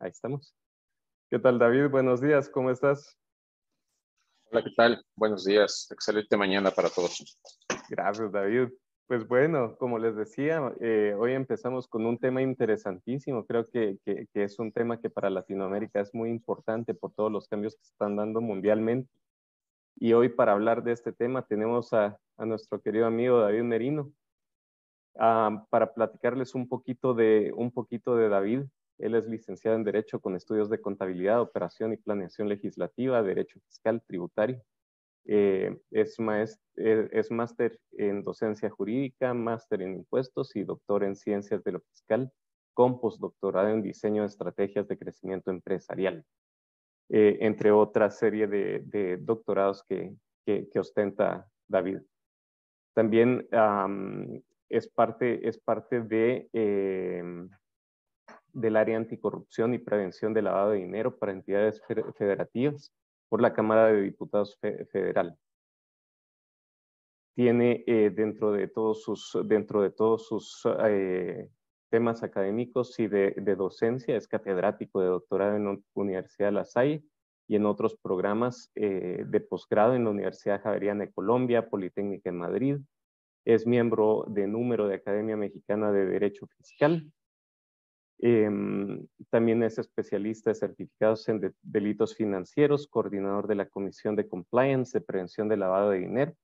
ahí estamos. ¿Qué tal, David? Buenos días, ¿cómo estás? Hola, ¿qué tal? Buenos días. Excelente mañana para todos. Gracias, David. Pues bueno, como les decía, eh, hoy empezamos con un tema interesantísimo. Creo que, que, es un tema que para Latinoamérica es muy importante por todos los cambios que se están dando mundialmente. Y hoy para hablar de este tema tenemos a, a nuestro querido amigo David Merino ah, para platicarles un poquito, de, un poquito de David. Él es licenciado en Derecho con estudios de Contabilidad, Operación y Planeación Legislativa, Derecho Fiscal Tributario. Eh, es, eh, es máster en Docencia Jurídica, máster en Impuestos y doctor en Ciencias de lo Fiscal, con postdoctorado en Diseño de Estrategias de Crecimiento Empresarial, eh, entre otra serie de, doctorados que, que, ostenta David. También es, parte, es parte de del área anticorrupción y prevención de lavado de dinero para entidades federativas por la Cámara de Diputados Federal. Tiene eh, dentro de todos sus, dentro de todos sus eh, temas académicos y de, docencia, es catedrático de doctorado en la Universidad La Salle y en otros programas eh, de posgrado en la Universidad Javeriana de Colombia, Politécnica en Madrid. Es miembro de número de Academia Mexicana de Derecho Fiscal Em, también es especialista de certificados en delitos financieros, coordinador de la Comisión de Compliance de Prevención de Lavado de Dinero.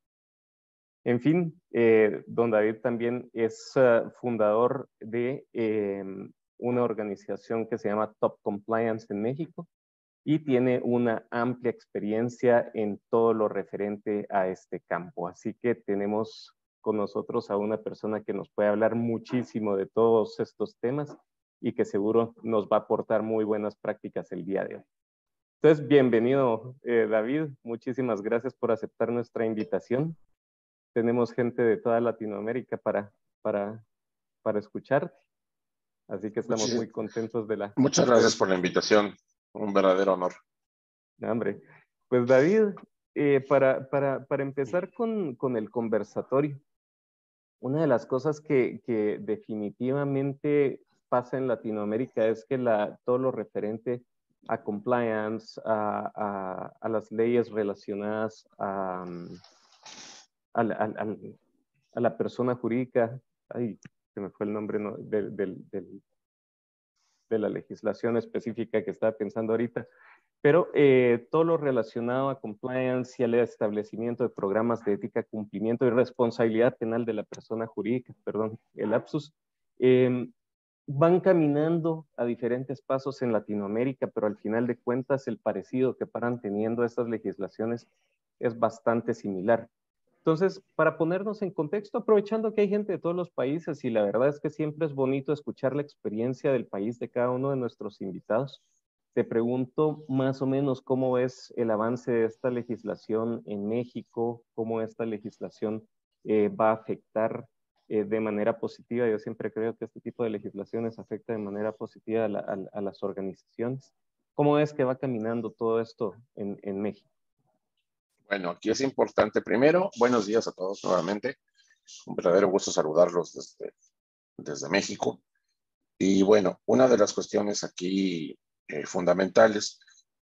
En fin, eh, don David también es ah, fundador de em, una organización que se llama Top Compliance en México y tiene una amplia experiencia en todo lo referente a este campo. Así que tenemos con nosotros a una persona que nos puede hablar muchísimo de todos estos temas y que seguro nos va a aportar muy buenas prácticas el día de hoy. Entonces, bienvenido eh, David, muchísimas gracias por aceptar nuestra invitación. Tenemos gente de toda Latinoamérica para, para, para escucharte, así que estamos muy contentos de la... Muchas gracias por la invitación, un verdadero honor. Hombre, pues David, eh, para, para, para, empezar con, con, el conversatorio, una de las cosas que, que definitivamente pasa en Latinoamérica es que la, todo lo referente a compliance, a, a, las leyes relacionadas a, a, la, persona jurídica, ay, se me fue el nombre de, de, la legislación específica que estaba pensando ahorita, pero eh, todo lo relacionado a compliance y al establecimiento de programas de ética, cumplimiento y responsabilidad penal de la persona jurídica, perdón, el lapsus, eh, van caminando a diferentes pasos en Latinoamérica, pero al final de cuentas el parecido que paran teniendo estas legislaciones es bastante similar. Entonces, para ponernos en contexto, aprovechando que hay gente de todos los países y la verdad es que siempre es bonito escuchar la experiencia del país de cada uno de nuestros invitados, te pregunto más o menos cómo es el avance de esta legislación en México, cómo esta legislación eh, va a afectar eh, de manera positiva. Yo siempre creo que este tipo de legislaciones afecta de manera positiva a, las organizaciones. ¿Cómo es que va caminando todo esto en, México? Bueno, aquí es importante. Primero, buenos días a todos nuevamente. Un verdadero gusto saludarlos desde, desde México. Y bueno, una de las cuestiones aquí eh, fundamentales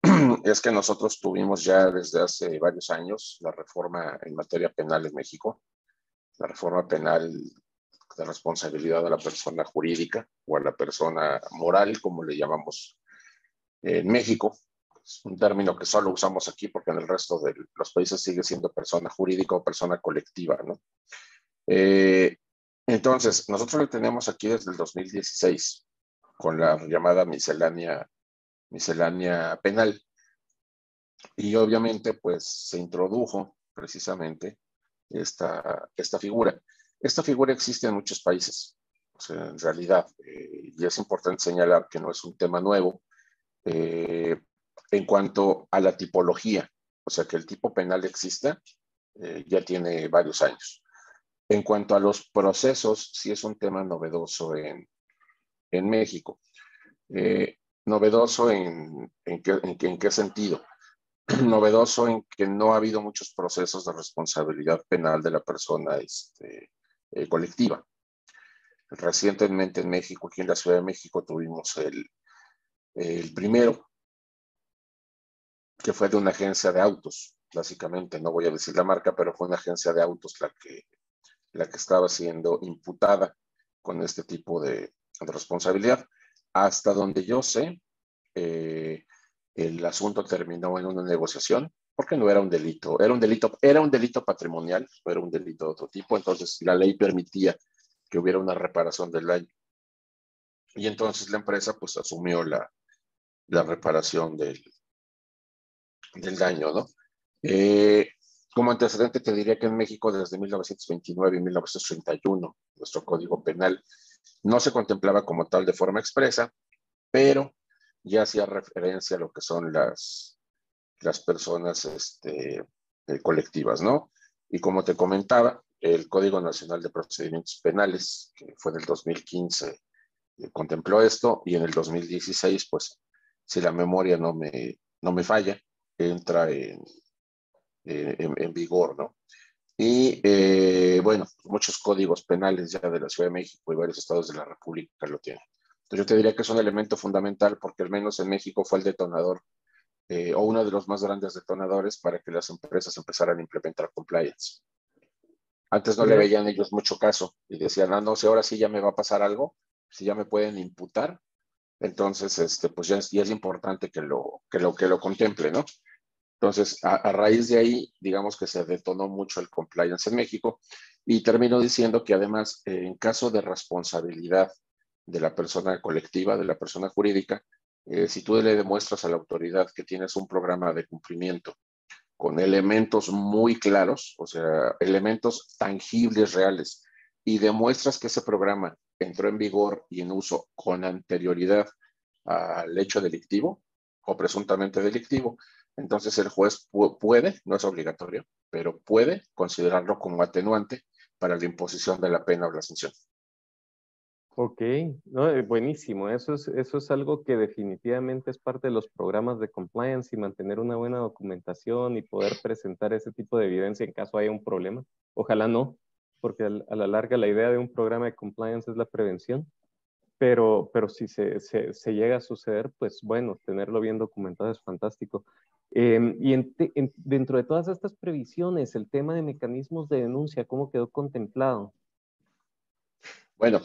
es que nosotros tuvimos ya desde hace varios años la reforma en materia penal en México la reforma penal de responsabilidad a la persona jurídica o a la persona moral, como le llamamos en México. Es un término que solo usamos aquí porque en el resto de los países sigue siendo persona jurídica o persona colectiva, ¿no? Eh, entonces, nosotros lo tenemos aquí desde el 2016 con la llamada miscelánea, miscelánea penal. Y obviamente, pues se introdujo precisamente esta, esta figura. Esta figura existe en muchos países, en realidad, eh, y es importante señalar que no es un tema nuevo eh, en cuanto a la tipología, o sea que el tipo penal existe, eh, ya tiene varios años. En cuanto a los procesos, sí es un tema novedoso en, en México. novedoso en, en, qué, en qué sentido? novedoso en que no ha habido muchos procesos de responsabilidad penal de la persona este, eh, colectiva. Recientemente en México, aquí en la Ciudad de México, tuvimos el, El primero, que fue de una agencia de autos, básicamente, no voy a decir la marca, pero fue una agencia de autos la que, la que estaba siendo imputada con este tipo de, responsabilidad. Hasta donde yo sé, eh, el asunto terminó en una negociación porque no era un delito, era un delito, era un delito patrimonial, era un delito de otro tipo, entonces la ley permitía que hubiera una reparación del daño. Y entonces la empresa pues asumió la, la reparación del, del daño, ¿no? Eh, como antecedente te diría que en México desde 1929 y 1931, nuestro código penal no se contemplaba como tal de forma expresa, pero ya hacía referencia a lo que son las, las personas este, eh, colectivas, ¿no? Y como te comentaba, el Código Nacional de Procedimientos Penales, que fue del 2015, eh, contempló esto y en el 2016, pues, si la memoria no me, no me falla, entra en, en, vigor, ¿no? Y eh, bueno, muchos códigos penales ya de la Ciudad de México y varios estados de la República lo tienen. Entonces yo te diría que es un elemento fundamental porque al menos en México fue el detonador eh, o uno de los más grandes detonadores para que las empresas empezaran a implementar compliance. Antes no le veían ellos mucho caso y decían, ah, no sé, ahora sí ya me va a pasar algo, si ya me pueden imputar, entonces, este, pues ya es, es importante que lo, que, lo, que lo contemple, ¿no? Entonces, a, raíz de ahí, digamos que se detonó mucho el compliance en México y termino diciendo que además, eh, en caso de responsabilidad de la persona colectiva, de la persona jurídica, eh, si tú le demuestras a la autoridad que tienes un programa de cumplimiento con elementos muy claros, o sea, elementos tangibles, reales, y demuestras que ese programa entró en vigor y en uso con anterioridad al hecho delictivo o presuntamente delictivo, entonces el juez puede, no es obligatorio, pero puede considerarlo como atenuante para la imposición de la pena o la sanción. Ok, no, eh, buenísimo. Eso es, eso es algo que definitivamente es parte de los programas de compliance y mantener una buena documentación y poder presentar ese tipo de evidencia en caso haya un problema. Ojalá no, porque a la larga la idea de un programa de compliance es la prevención. Pero, pero si se, se, llega a suceder, pues bueno, tenerlo bien documentado es fantástico. Em, y dentro de todas estas previsiones, el tema de mecanismos de denuncia, ¿cómo quedó contemplado? Bueno,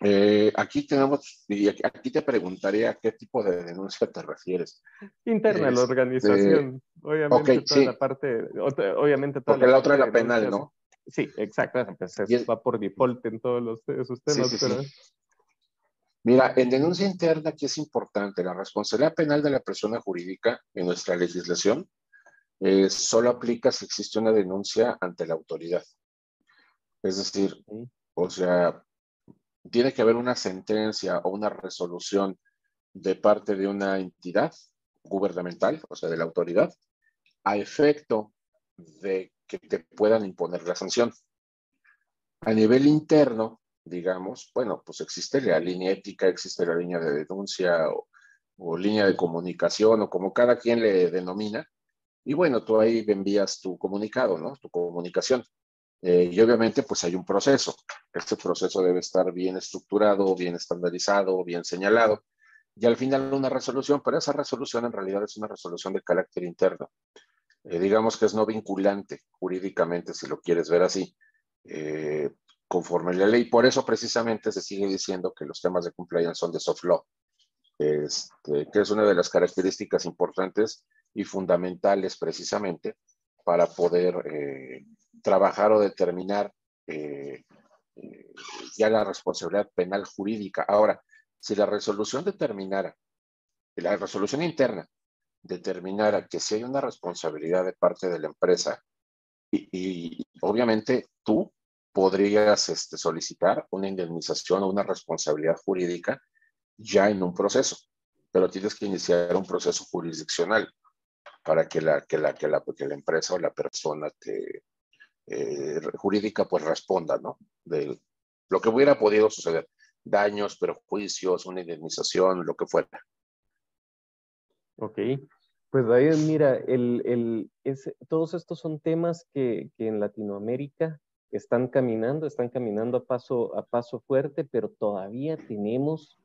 eh, aquí tenemos, y aquí te preguntaría a qué tipo de denuncia te refieres. Interna la organización, obviamente toda la parte, obviamente toda Porque la, otra es la penal, ¿no? Sí, exacto, pues va por default en todos los, esos temas, pero... Mira, en denuncia interna aquí es importante, la responsabilidad penal de la persona jurídica en nuestra legislación eh, solo aplica si existe una denuncia ante la autoridad. Es decir, o sea, tiene que haber una sentencia o una resolución de parte de una entidad gubernamental, o sea, de la autoridad, a efecto de que te puedan imponer la sanción. A nivel interno, digamos, bueno, pues existe la línea ética, existe la línea de denuncia o, o línea de comunicación o como cada quien le denomina. Y bueno, tú ahí envías tu comunicado, ¿no? Tu comunicación. Eh, y obviamente pues hay un proceso. Este proceso debe estar bien estructurado, bien estandarizado, bien señalado. Y al final una resolución, pero esa resolución en realidad es una resolución de carácter interno. Eh, digamos que es no vinculante jurídicamente, si lo quieres ver así, eh, conforme la ley. Por eso precisamente se sigue diciendo que los temas de compliance son de soft law, este, que es una de las características importantes y fundamentales precisamente para poder trabajar o determinar eh, eh, ya la responsabilidad penal jurídica. Ahora, si la resolución determinara, la resolución interna determinara que si hay una responsabilidad de parte de la empresa y, obviamente tú podrías este, solicitar una indemnización o una responsabilidad jurídica ya en un proceso, pero tienes que iniciar un proceso jurisdiccional para que la, que la, que la, que la empresa o la persona te, eh, jurídica pues responda, ¿no? De lo que hubiera podido suceder, daños, perjuicios, una indemnización, lo que fuera. Ok, pues ahí mira, el, el, es, todos estos son temas que, que, en Latinoamérica están caminando, están caminando a paso, a paso fuerte, pero todavía tenemos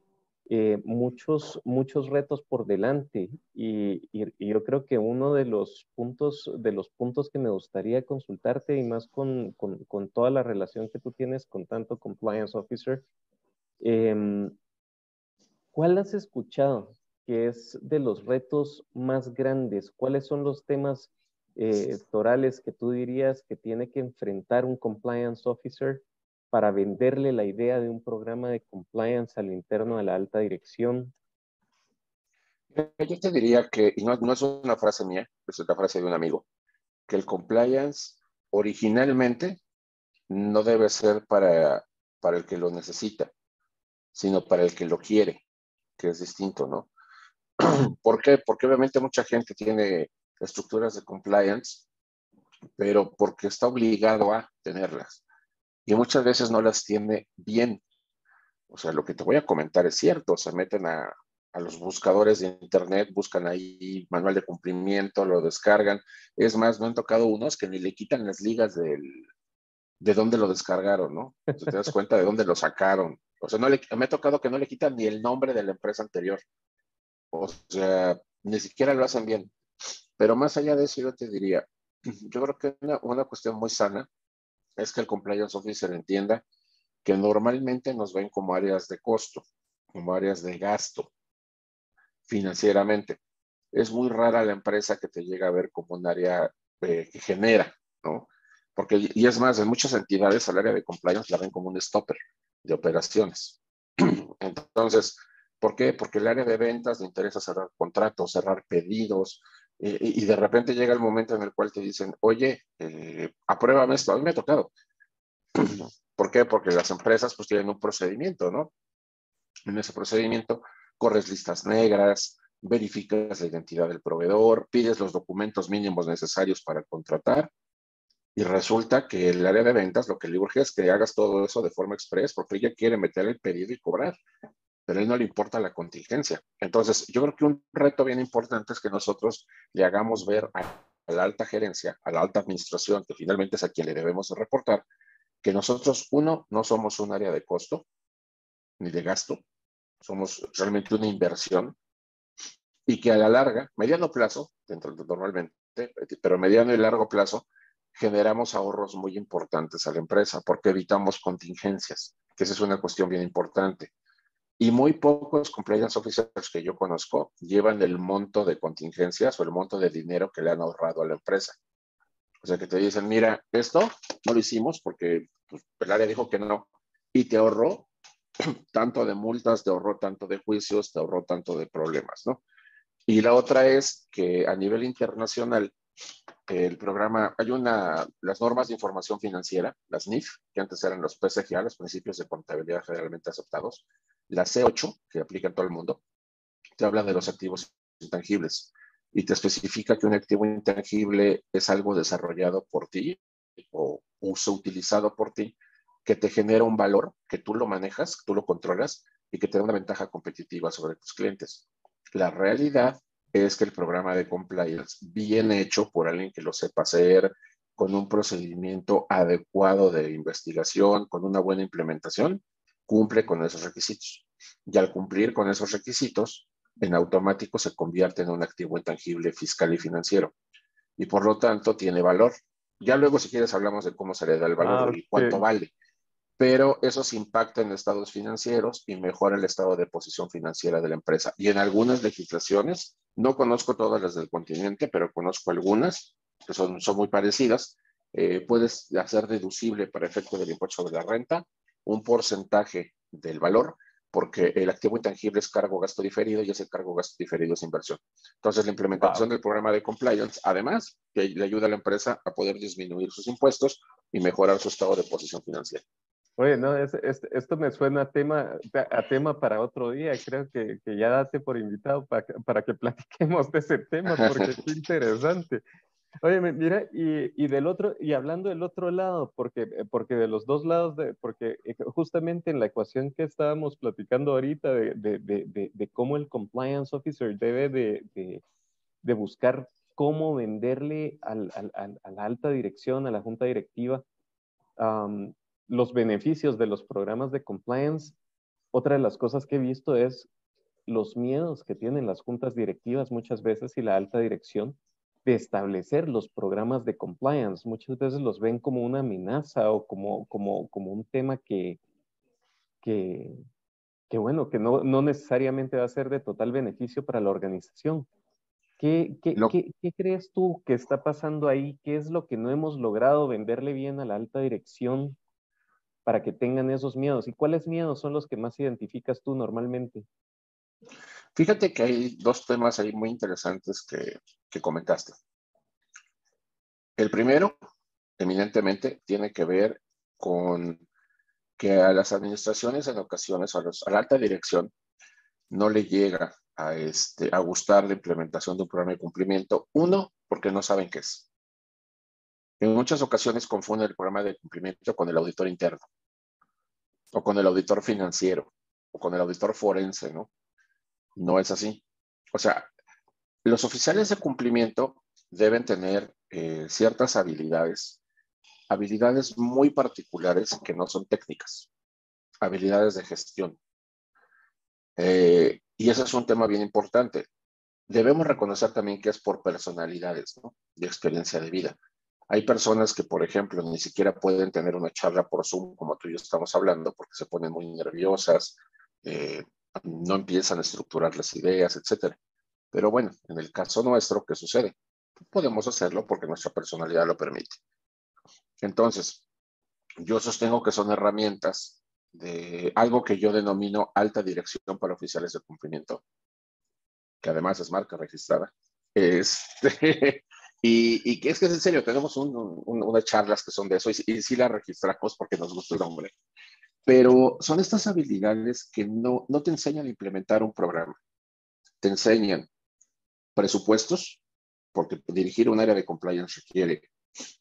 eh, muchos, muchos retos por delante y, yo creo que uno de los puntos, de los puntos que me gustaría consultarte y más con, con, toda la relación que tú tienes con tanto compliance officer, em, ¿cuál has escuchado que es de los retos más grandes? ¿Cuáles son los temas eh, torales que tú dirías que tiene que enfrentar un compliance officer para venderle la idea de un programa de compliance al interno de la alta dirección? Yo te diría que, y no, no es una frase mía, es una frase de un amigo, que el compliance originalmente no debe ser para, para el que lo necesita, sino para el que lo quiere, que es distinto, ¿no? ¿Por qué? Porque obviamente mucha gente tiene estructuras de compliance, pero porque está obligado a tenerlas y muchas veces no las tiene bien. O sea, lo que te voy a comentar es cierto, se meten a, los buscadores de internet, buscan ahí manual de cumplimiento, lo descargan. Es más, no han tocado unos que ni le quitan las ligas del, de dónde lo descargaron, ¿no? te das cuenta de dónde lo sacaron. O sea, no le, me ha tocado que no le quitan ni el nombre de la empresa anterior. O sea, ni siquiera lo hacen bien. Pero más allá de eso, yo te diría, yo creo que una, una cuestión muy sana es que el compliance officer entienda que normalmente nos ven como áreas de costo, como áreas de gasto financieramente. Es muy rara la empresa que te llega a ver como un área que genera, ¿no? Porque, y es más, en muchas entidades el área de compliance la ven como un stopper de operaciones. Entonces, ¿por qué? Porque el área de ventas le interesa cerrar contratos, cerrar pedidos, y de repente llega el momento en el cual te dicen, oye, eh, apruébame esto. A mí me ha tocado. ¿Por qué? Porque las empresas pues tienen un procedimiento, ¿no? En ese procedimiento corres listas negras, verificas la identidad del proveedor, pides los documentos mínimos necesarios para contratar y resulta que el área de ventas lo que le urge es que hagas todo eso de forma express porque ella quiere meter el pedido y cobrar pero a él no le importa la contingencia. Entonces, yo creo que un reto bien importante es que nosotros le hagamos ver a, la alta gerencia, a la alta administración, que finalmente es a quien le debemos reportar, que nosotros, uno, no somos un área de costo ni de gasto, somos realmente una inversión y que a la larga, mediano plazo, dentro de normalmente, pero mediano y largo plazo, generamos ahorros muy importantes a la empresa porque evitamos contingencias, que esa es una cuestión bien importante. Y muy pocos compliance officers que yo conozco llevan el monto de contingencias o el monto de dinero que le han ahorrado a la empresa. O sea, que te dicen, mira, esto no lo hicimos porque pues, el área dijo que no. Y te ahorró tanto de multas, te ahorró tanto de juicios, te ahorró tanto de problemas, ¿no? Y la otra es que a nivel internacional, el programa, hay una, las normas de información financiera, las NIF, que antes eran los PSGA, los principios de contabilidad generalmente aceptados, la C8, que aplica en todo el mundo, te habla de los activos intangibles y te especifica que un activo intangible es algo desarrollado por ti o uso utilizado por ti que te genera un valor, que tú lo manejas, que tú lo controlas y que te da una ventaja competitiva sobre tus clientes. La realidad es que el programa de compliance, bien hecho por alguien que lo sepa hacer, con un procedimiento adecuado de investigación, con una buena implementación, cumple con esos requisitos. Y al cumplir con esos requisitos, en automático se convierte en un activo intangible fiscal y financiero. Y por lo tanto tiene valor. Ya luego, si quieres, hablamos de cómo se le da el valor ah, y cuánto vale. Pero eso se impacta en estados financieros y mejora el estado de posición financiera de la empresa. Y en algunas legislaciones, no conozco todas las del continente, pero conozco algunas que son, son muy parecidas. Eh, puedes hacer deducible para efecto del impuesto sobre la renta un porcentaje del valor, porque el activo intangible es cargo gasto diferido y ese cargo gasto diferido es inversión. Entonces, la implementación del programa de compliance, además, que le ayuda a la empresa a poder disminuir sus impuestos y mejorar su estado de posición financiera. Oye, no, esto me suena a tema, a tema para otro día. Creo que, que ya date por invitado para, para que platiquemos de ese tema, porque es interesante. Oye, mira, y, y, del otro, y hablando del otro lado, porque, eh, porque de los dos lados, de, porque eh, justamente en la ecuación que estábamos platicando ahorita de, de, de, cómo el compliance officer debe de, buscar cómo venderle al, al, a la alta dirección, a la junta directiva, los beneficios de los programas de compliance, otra de las cosas que he visto es los miedos que tienen las juntas directivas muchas veces y la alta dirección de establecer los programas de compliance. Muchas veces los ven como una amenaza o como, como, como un tema que, que, que bueno, que no, no, necesariamente va a ser de total beneficio para la organización. ¿Qué, qué, ¿qué, ¿Qué, crees tú que está pasando ahí? ¿Qué es lo que no hemos logrado venderle bien a la alta dirección para que tengan esos miedos? ¿Y cuáles miedos son los que más identificas tú normalmente? Fíjate que hay dos temas ahí muy interesantes que, comentaste. El primero, eminentemente, tiene que ver con que a las administraciones en ocasiones, a, a la alta dirección, no le llega a, este, a gustar la implementación de un programa de cumplimiento. Uno, porque no saben qué es. En muchas ocasiones confunden el programa de cumplimiento con el auditor interno, o con el auditor financiero, o con el auditor forense, ¿no? No es así. O sea, los oficiales de cumplimiento deben tener eh, ciertas habilidades, habilidades muy particulares que no son técnicas, habilidades de gestión. Eh, y ese es un tema bien importante. Debemos reconocer también que es por personalidades ¿no? y experiencia de vida. Hay personas que, por ejemplo, ni siquiera pueden tener una charla por Zoom, como tú y yo estamos hablando, porque se ponen muy nerviosas, eh, no empiezan a estructurar las ideas, etcétera. Pero bueno, en el caso nuestro, ¿qué sucede? Podemos hacerlo porque nuestra personalidad lo permite. Entonces, yo sostengo que son herramientas de algo que yo denomino alta dirección para oficiales de cumplimiento, que además es marca registrada. Este, y, que es que es en serio, tenemos unas charlas que son de eso y, y sí las registramos porque nos gusta el nombre. Pero son estas habilidades que no, no te enseñan a implementar un programa. Te enseñan presupuestos, porque dirigir un área de compliance requiere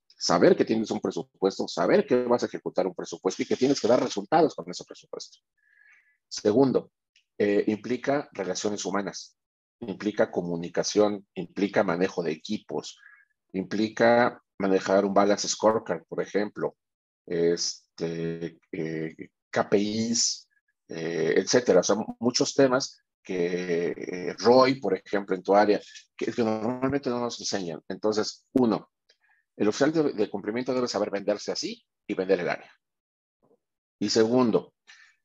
saber que tienes un presupuesto, saber que vas a ejecutar un presupuesto y que tienes que dar resultados con ese presupuesto. Segundo, eh, implica relaciones humanas, implica comunicación, implica manejo de equipos, implica manejar un balance scorecard, por ejemplo, este, eh, KPIs, eh, etcétera. Son muchos temas que eh, Roy, por ejemplo, en tu área, que, normalmente no nos enseñan. Entonces, uno, el oficial de, de, cumplimiento debe saber venderse así y vender el área. Y segundo,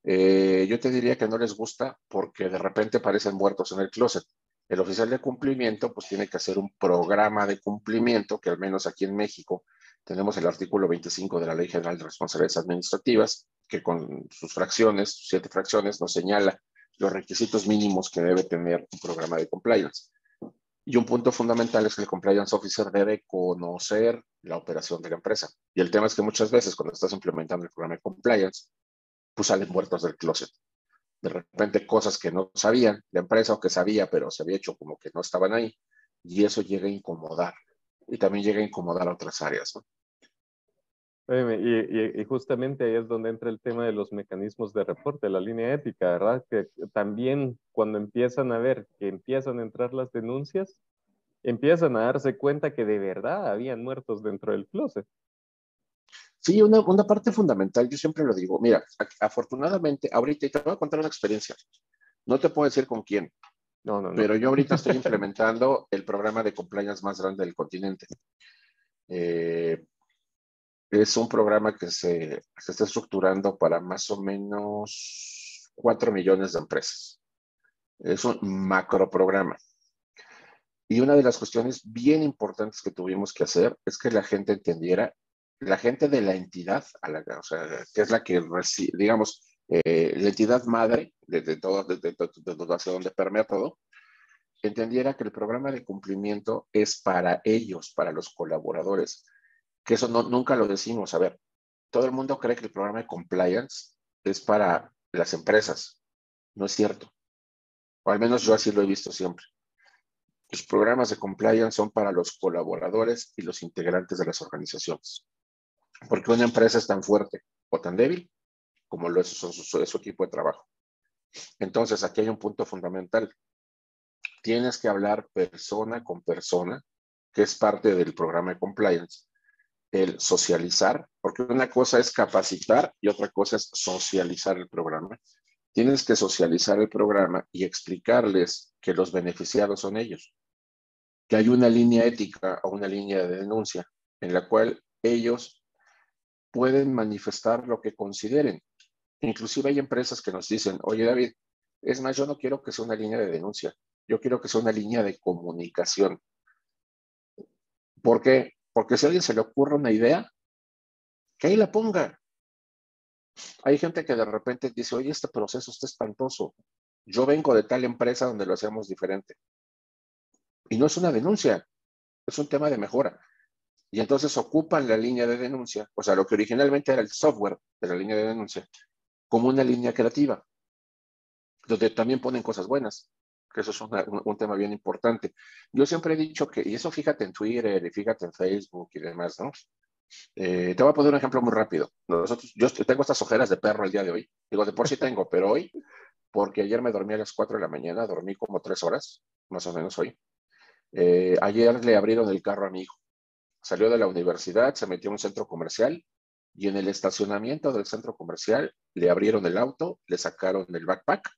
yo te diría que no les gusta porque de repente parecen muertos en el closet. El oficial de cumplimiento pues tiene que hacer un programa de cumplimiento que al menos aquí en México tenemos el artículo 25 de la Ley General de Responsabilidades Administrativas, que con sus fracciones, siete fracciones, nos señala los requisitos mínimos que debe tener un programa de compliance. Y un punto fundamental es que el compliance officer debe conocer la operación de la empresa. Y el tema es que muchas veces cuando estás implementando el programa de compliance, pues salen muertos del closet. De repente cosas que no sabían la empresa o que sabía, pero se había hecho como que no estaban ahí. Y eso llega a incomodar. Y también llega a incomodar a otras áreas. ¿no? Y, y, justamente ahí es donde entra el tema de los mecanismos de reporte, la línea ética, ¿verdad? Que también cuando empiezan a ver que empiezan a entrar las denuncias, empiezan a darse cuenta que de verdad habían muertos dentro del closet. Sí, una, una parte fundamental, yo siempre lo digo, mira, afortunadamente, ahorita, te voy a contar una experiencia, no te puedo decir con quién, no, no, pero yo ahorita estoy implementando el programa de compliance más grande del continente. Eh, es un programa que se, está estructurando para más o menos 4 millones de empresas. Es un macro programa. Y una de las cuestiones bien importantes que tuvimos que hacer es que la gente entendiera, la gente de la entidad, o sea, que es la que, digamos, eh, la entidad madre de, todo, de, de, de, hacia donde permea todo, entendiera que el programa de cumplimiento es para ellos, para los colaboradores que eso no, nunca lo decimos. A ver, todo el mundo cree que el programa de compliance es para las empresas. No es cierto. O al menos yo así lo he visto siempre. Los programas de compliance son para los colaboradores y los integrantes de las organizaciones. Porque una empresa es tan fuerte o tan débil como lo es su, su equipo de trabajo. Entonces, aquí hay un punto fundamental. Tienes que hablar persona con persona, que es parte del programa de compliance, el socializar, porque una cosa es capacitar y otra cosa es socializar el programa. tienes que socializar el programa y explicarles que los beneficiados son ellos, que hay una línea ética o una línea de denuncia en la cual ellos pueden manifestar lo que consideren. Inclusive hay empresas que nos dicen, oye David, es más, yo no quiero que sea una línea de denuncia, yo quiero que sea una línea de comunicación. ¿Por qué? Porque si a alguien se le ocurre una idea, que ahí la ponga. Hay gente que de repente dice, oye, este proceso está espantoso. Yo vengo de tal empresa donde lo hacemos diferente. Y no es una denuncia, es un tema de mejora. Y entonces ocupan la línea de denuncia, o sea, lo que originalmente era el software de la línea de denuncia, como una línea creativa, donde también ponen cosas buenas, que eso es un, tema bien importante. Yo siempre he dicho que, y eso fíjate en Twitter y fíjate en Facebook y demás, ¿no? Eh, te voy a poner un ejemplo muy rápido. Nosotros, yo tengo estas ojeras de perro el día de hoy. Digo, de por sí tengo, pero hoy, porque ayer me dormí a las 4 de la mañana, dormí como 3 horas, más o menos hoy. Eh, ayer le abrieron el carro a mi hijo. Salió de la universidad, se metió a un centro comercial y en el estacionamiento del centro comercial le abrieron el auto, le sacaron el backpack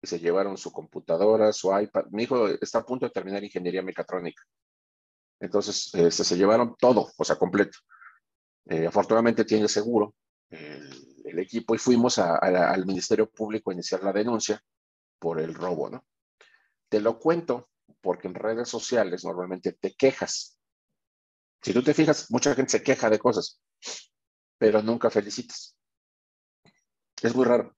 y se llevaron su computadora, su iPad. Mi hijo está a punto de terminar ingeniería mecatrónica. Entonces, este, se llevaron todo, o sea, completo. Eh, afortunadamente tiene seguro el, equipo y fuimos al Ministerio Público a iniciar la denuncia por el robo, ¿no? Te lo cuento porque en redes sociales normalmente te quejas. Si tú te fijas, mucha gente se queja de cosas, pero nunca felicitas. Es muy raro.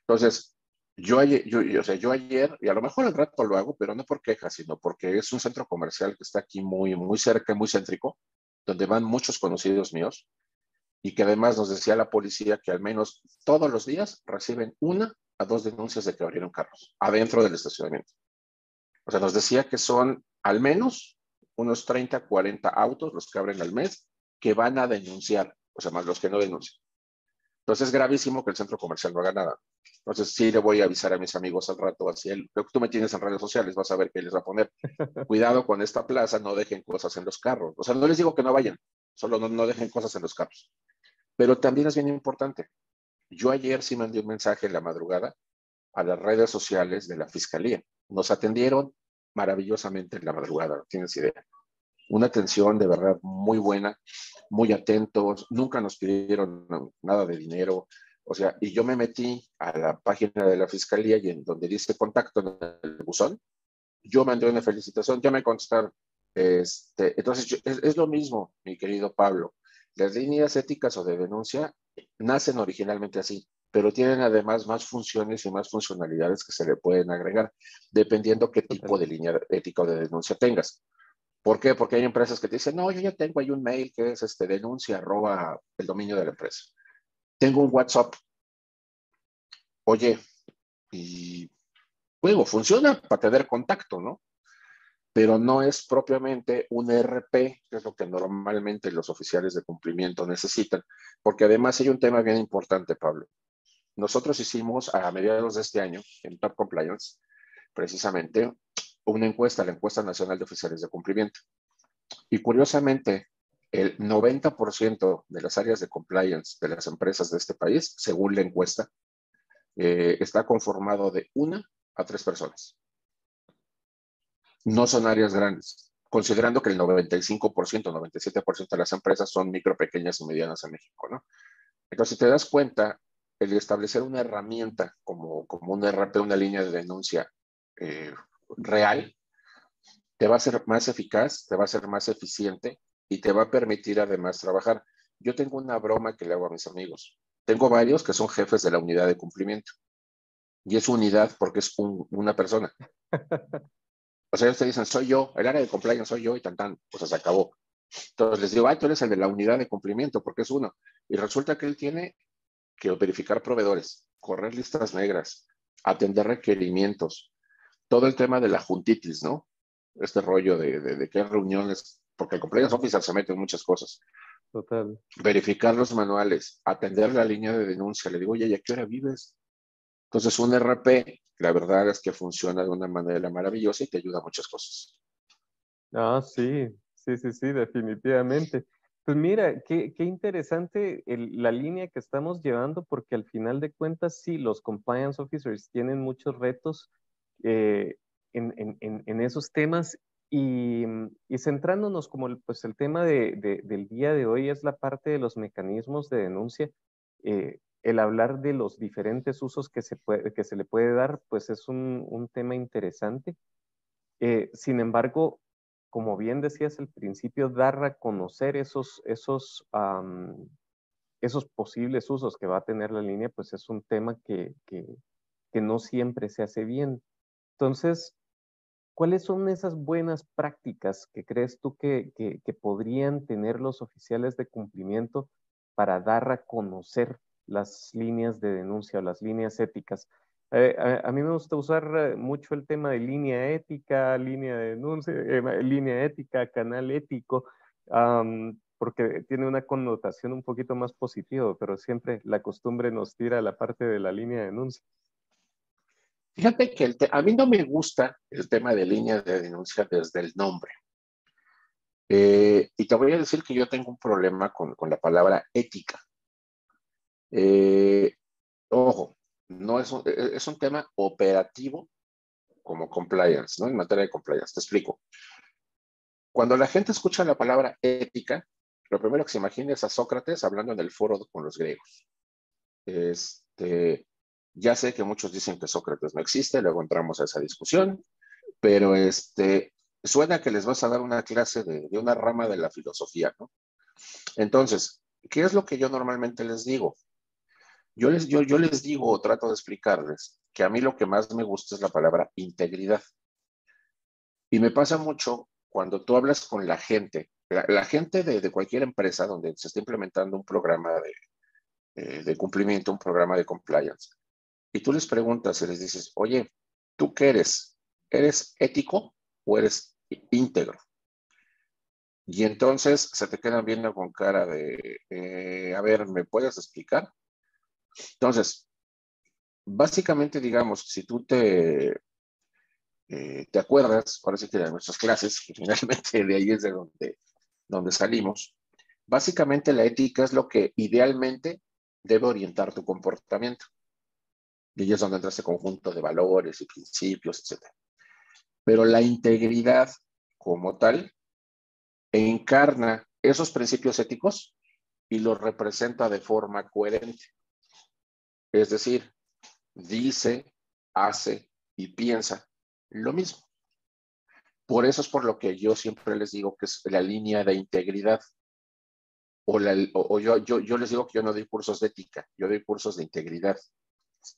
Entonces, yo ayer, yo, o sea, yo ayer, y a lo mejor al rato lo hago, pero no por queja, sino porque es un centro comercial que está aquí muy, muy cerca, muy céntrico, donde van muchos conocidos míos y que además nos decía la policía que al menos todos los días reciben una a dos denuncias de que abrieron carros adentro del estacionamiento. O sea, nos decía que son al menos unos 30, 40 autos los que abren al mes que van a denunciar, o sea, más los que no denuncian. Entonces es gravísimo que el centro comercial no haga nada. Entonces sí le voy a avisar a mis amigos al rato, así el, creo que tú me tienes en redes sociales, vas a ver qué les va a poner. Cuidado con esta plaza, no dejen cosas en los carros. O sea, no les digo que no vayan, solo no, no dejen cosas en los carros. Pero también es bien importante. Yo ayer sí mandé un mensaje en la madrugada a las redes sociales de la Fiscalía. Nos atendieron maravillosamente en la madrugada, no tienes idea. Una atención de verdad muy buena, muy atentos, nunca nos pidieron nada de dinero, o sea, y yo me metí a la página de la fiscalía y en donde dice contacto en el buzón, yo mandé una felicitación, ya me contestaron. Este, entonces, es, lo mismo, mi querido Pablo. Las líneas éticas o de denuncia nacen originalmente así, pero tienen además más funciones y más funcionalidades que se le pueden agregar, dependiendo qué tipo de línea ética o de denuncia tengas. ¿Por qué? Porque hay empresas que te dicen, no, yo ya tengo ahí un mail que es este, denuncia, arroba el dominio de la empresa tengo un WhatsApp. Oye, y luego funciona para tener contacto, ¿no? Pero no es propiamente un RP, que es lo que normalmente los oficiales de cumplimiento necesitan, porque además hay un tema bien importante, Pablo. Nosotros hicimos a mediados de este año, en Top Compliance, precisamente una encuesta, la encuesta nacional de oficiales de cumplimiento. Y curiosamente, el 90% de las áreas de compliance de las empresas de este país, según la encuesta, eh, está conformado de una a tres personas. No son áreas grandes, considerando que el 95%, 97% de las empresas son micro, pequeñas y medianas en México, ¿no? Entonces, si te das cuenta, el establecer una herramienta como, como un RP, una línea de denuncia eh, real, te va a ser más eficaz, te va a ser más eficiente y te va a permitir además trabajar. Yo tengo una broma que le hago a mis amigos. Tengo varios que son jefes de la unidad de cumplimiento. Y es unidad porque es una persona. O sea, ellos te dicen, soy yo, el área de compliance soy yo y tan tan, pues se acabó. Entonces les digo, ay, tú eres el de la unidad de cumplimiento porque es uno. Y resulta que él tiene que verificar proveedores, correr listas negras, atender requerimientos, todo el tema de la juntitis, ¿no? Este rollo de, de, de qué reuniones porque el compliance officer se mete en muchas cosas. Total. Verificar los manuales, atender la línea de denuncia. Le digo, oye, ¿y a qué hora vives? Entonces, un RP, la verdad es que funciona de una manera maravillosa y te ayuda a muchas cosas. Ah, sí, sí, sí, sí, definitivamente. Pues mira, qué, interesante la línea que estamos llevando, porque al final de cuentas, sí, los compliance officers tienen muchos retos eh, en, esos temas y, centrándonos como pues el tema del día de hoy es la parte de los mecanismos de denuncia. Eh, el hablar de los diferentes usos que se, puede, que se le puede dar, pues es un, tema interesante. Eh, sin embargo, como bien decías al principio, dar a conocer esos, esos, esos posibles usos que va a tener la línea, pues es un tema que, que, no siempre se hace bien. Entonces, ¿cuáles son esas buenas prácticas que crees tú que, podrían tener los oficiales de cumplimiento para dar a conocer las líneas de denuncia o las líneas éticas? Eh, a, mí me gusta usar eh, mucho el tema de línea ética, línea de denuncia, eh, línea ética, canal ético, porque tiene una connotación un poquito más positiva, pero siempre la costumbre nos tira a la parte de la línea de denuncia. Fíjate que a mí no me gusta el tema de línea de denuncia desde el nombre. y te voy a decir que yo tengo un problema con, la palabra ética. ojo, no es un, e, es un tema operativo como compliance, ¿no? En materia de compliance. Te explico. Cuando la gente escucha la palabra ética, lo primero que se imagina es a Sócrates hablando en el foro con los griegos. Este, ya sé que muchos dicen que Sócrates no existe, luego entramos a esa discusión, pero este, suena que les vas a dar una clase de, una rama de la filosofía, ¿no? Entonces, ¿qué es lo que yo normalmente les digo? Yo les, digo o trato de explicarles que a mí lo que más me gusta es la palabra integridad. Y me pasa mucho cuando tú hablas con la gente, la, gente de, cualquier empresa donde se está implementando un programa de, eh, de cumplimiento, un programa de compliance, y tú les preguntas y les dices, oye, ¿tú qué eres? ¿Eres ético o eres íntegro? Y entonces se te quedan viendo con cara de, eh, a ver, ¿me puedes explicar? Entonces, básicamente, digamos, si tú te, eh, te acuerdas, ahora sí que de nuestras clases, que finalmente de ahí es de donde, donde salimos, básicamente la ética es lo que idealmente debe orientar tu comportamiento. Y ahí es donde entra ese conjunto de valores y principios, etc. Pero la integridad como tal encarna esos principios éticos y los representa de forma coherente. Es decir, dice, hace y piensa lo mismo. Por eso es por lo que yo siempre les digo que es la línea de integridad. O, yo, yo, les digo que yo no doy cursos de ética, yo doy cursos de integridad,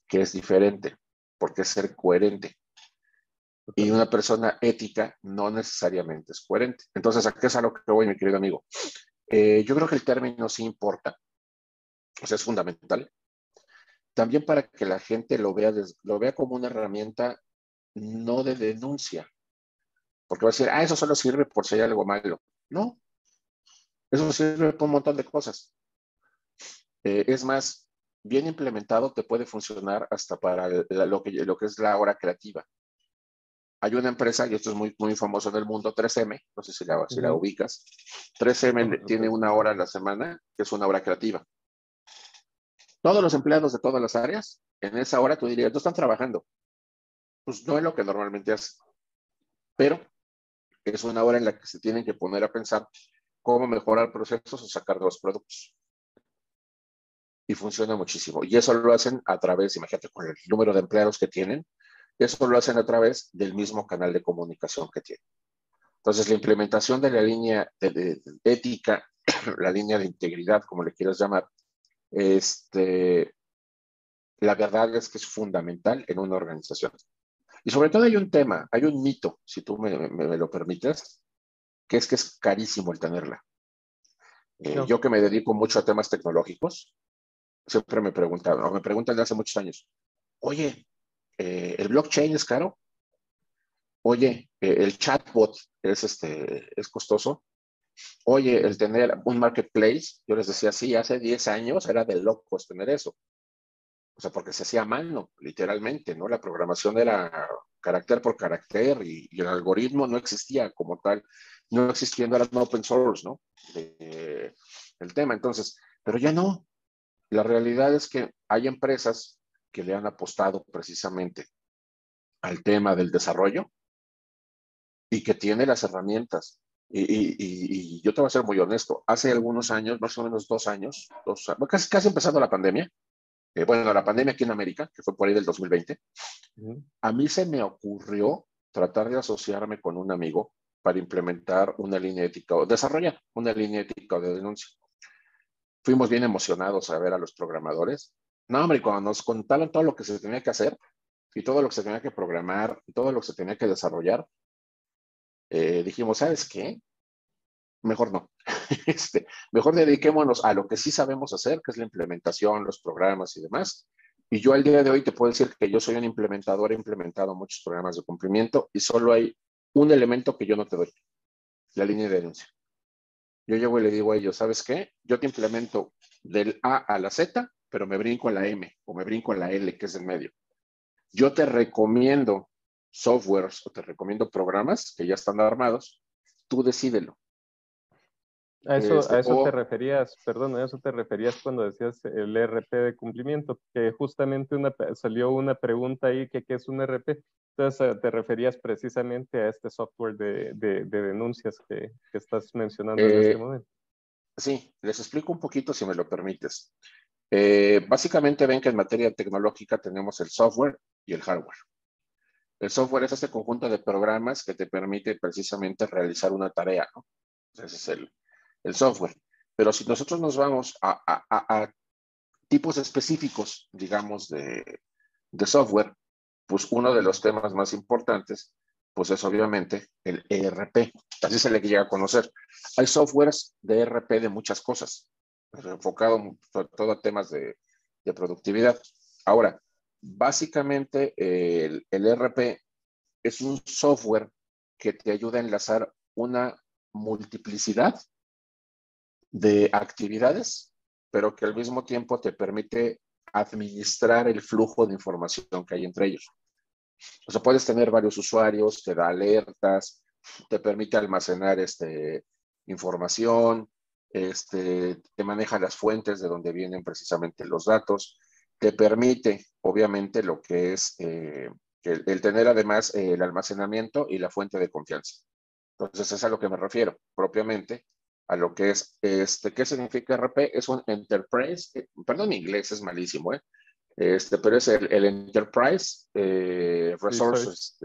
que es diferente, porque es ser coherente. Y una persona ética no necesariamente es coherente. Entonces, ¿a qué es a lo que voy, mi querido amigo? Eh, yo creo que el término sí importa, o sea, es fundamental, también para que la gente lo vea, lo vea como una herramienta no de denuncia. Porque va a decir, ah, eso solo sirve por si hay algo malo. No, eso sirve por un montón de cosas. Eh, es más, bien implementado te puede funcionar hasta para lo, que, lo que es la hora creativa. Hay una empresa, y esto es muy, muy famoso en el mundo, 3M, no sé si la, si la ubicas. 3M tiene una hora a la semana que es una hora creativa. Todos los empleados de todas las áreas, en esa hora tú dirías, no están trabajando. Pues no es lo que normalmente hacen. Pero es una hora en la que se tienen que poner a pensar cómo mejorar procesos o sacar los productos. Y funciona muchísimo. Y eso lo hacen a través, imagínate, con el número de empleados que tienen, eso lo hacen a través del mismo canal de comunicación que tienen. Entonces, la implementación de la línea de ética, la línea de integridad, como le quieras llamar, este, la verdad es que es fundamental en una organización. Y sobre todo hay un tema, hay un mito, si tú me, lo permites, que es que es carísimo el tenerla. Eh, yo que me dedico mucho a temas tecnológicos, siempre me preguntan, o me preguntan de hace muchos años, oye, eh, ¿el blockchain es caro? Oye, eh, ¿el chatbot es, este, es costoso? Oye, el tener un marketplace, yo les decía, sí, hace 10 años era de locos tener eso. O sea, porque se hacía a mano, literalmente, ¿no? La programación era carácter por carácter y, el algoritmo no existía como tal, no existiendo era open source, ¿no? el tema, entonces, pero ya no. La realidad es que hay empresas que le han apostado precisamente al tema del desarrollo y que tiene las herramientas. Y, yo te voy a ser muy honesto, hace algunos años, más o menos dos años, dos, casi, casi empezando la pandemia, eh, bueno, la pandemia aquí en América, que fue por ahí del 2020, a mí se me ocurrió tratar de asociarme con un amigo para implementar una línea ética o desarrollar una línea ética de denuncia. Fuimos bien emocionados a ver a los programadores. No, hombre, cuando nos contaron todo lo que se tenía que hacer y todo lo que se tenía que programar y todo lo que se tenía que desarrollar, eh, dijimos, ¿sabes qué? Mejor no. este, mejor dediquémonos a lo que sí sabemos hacer, que es la implementación, los programas y demás. Y yo al día de hoy te puedo decir que yo soy un implementador, he implementado muchos programas de cumplimiento y solo hay un elemento que yo no te doy, la línea de denuncia. Yo llego y le digo a ellos, ¿sabes qué? Yo te implemento del A a la Z, pero me brinco en la M o me brinco en la L, que es el medio. Yo te recomiendo softwares o te recomiendo programas que ya están armados, tú decídelo. A eso, a eso te referías, perdón, a eso te referías cuando decías el RP de cumplimiento, que justamente una, salió una pregunta ahí que qué es un RP. Entonces eh, te referías precisamente a este software de, de, denuncias que, que, estás mencionando en este eh, momento. Sí, les explico un poquito si me lo permites. Eh, básicamente ven que en materia tecnológica tenemos el software y el hardware. El software es este conjunto de programas que te permite precisamente realizar una tarea, ¿no? Ese es el, el software. Pero si nosotros nos vamos a, tipos específicos, digamos, de, software, pues uno de los temas más importantes, pues es obviamente el ERP. Así se le llega a conocer. Hay softwares de ERP de muchas cosas, enfocado sobre todo a temas de, productividad. Ahora, básicamente el, el ERP es un software que te ayuda a enlazar una multiplicidad de actividades, pero que al mismo tiempo te permite administrar el flujo de información que hay entre ellos. O sea, puedes tener varios usuarios, te da alertas, te permite almacenar este, información, este, te maneja las fuentes de donde vienen precisamente los datos, te permite, obviamente, lo que es eh, el, tener además el almacenamiento y la fuente de confianza. Entonces, es a lo que me refiero propiamente a lo que es, este, ¿qué significa RP? Es un Enterprise, eh, perdón, mi inglés es malísimo, ¿eh? Este, pero es el, el Enterprise eh, Resources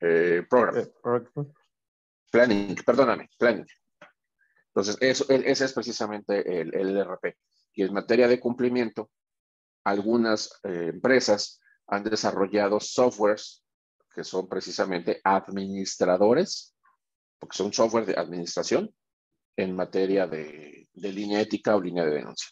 eh, Program. Planning, perdóname, planning. Entonces, eso, ese es precisamente el, el RP. Y en materia de cumplimiento, algunas empresas han desarrollado softwares que son precisamente administradores, porque son software de administración, en materia de, línea ética o línea de denuncia.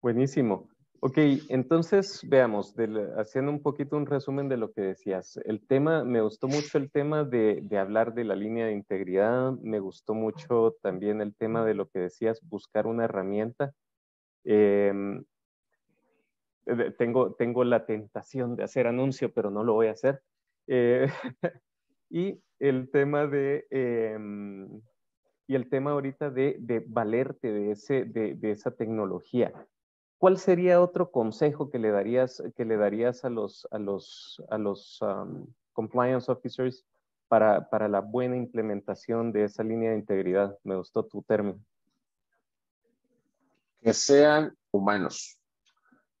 Buenísimo. Ok, entonces veamos, haciendo un poquito un resumen de lo que decías. El tema, me gustó mucho el tema de, hablar de la línea de integridad, me gustó mucho también el tema de lo que decías, buscar una herramienta. Em, tengo, tengo la tentación de hacer anuncio, pero no lo voy a hacer. Eh, y el tema de em, y el tema ahorita de, de valerte de, ese, de, de, esa tecnología. ¿Cuál sería otro consejo que le darías, que le darías a los, a los, a los um, compliance officers para, para la buena implementación de esa línea de integridad? Me gustó tu término. Que sean humanos.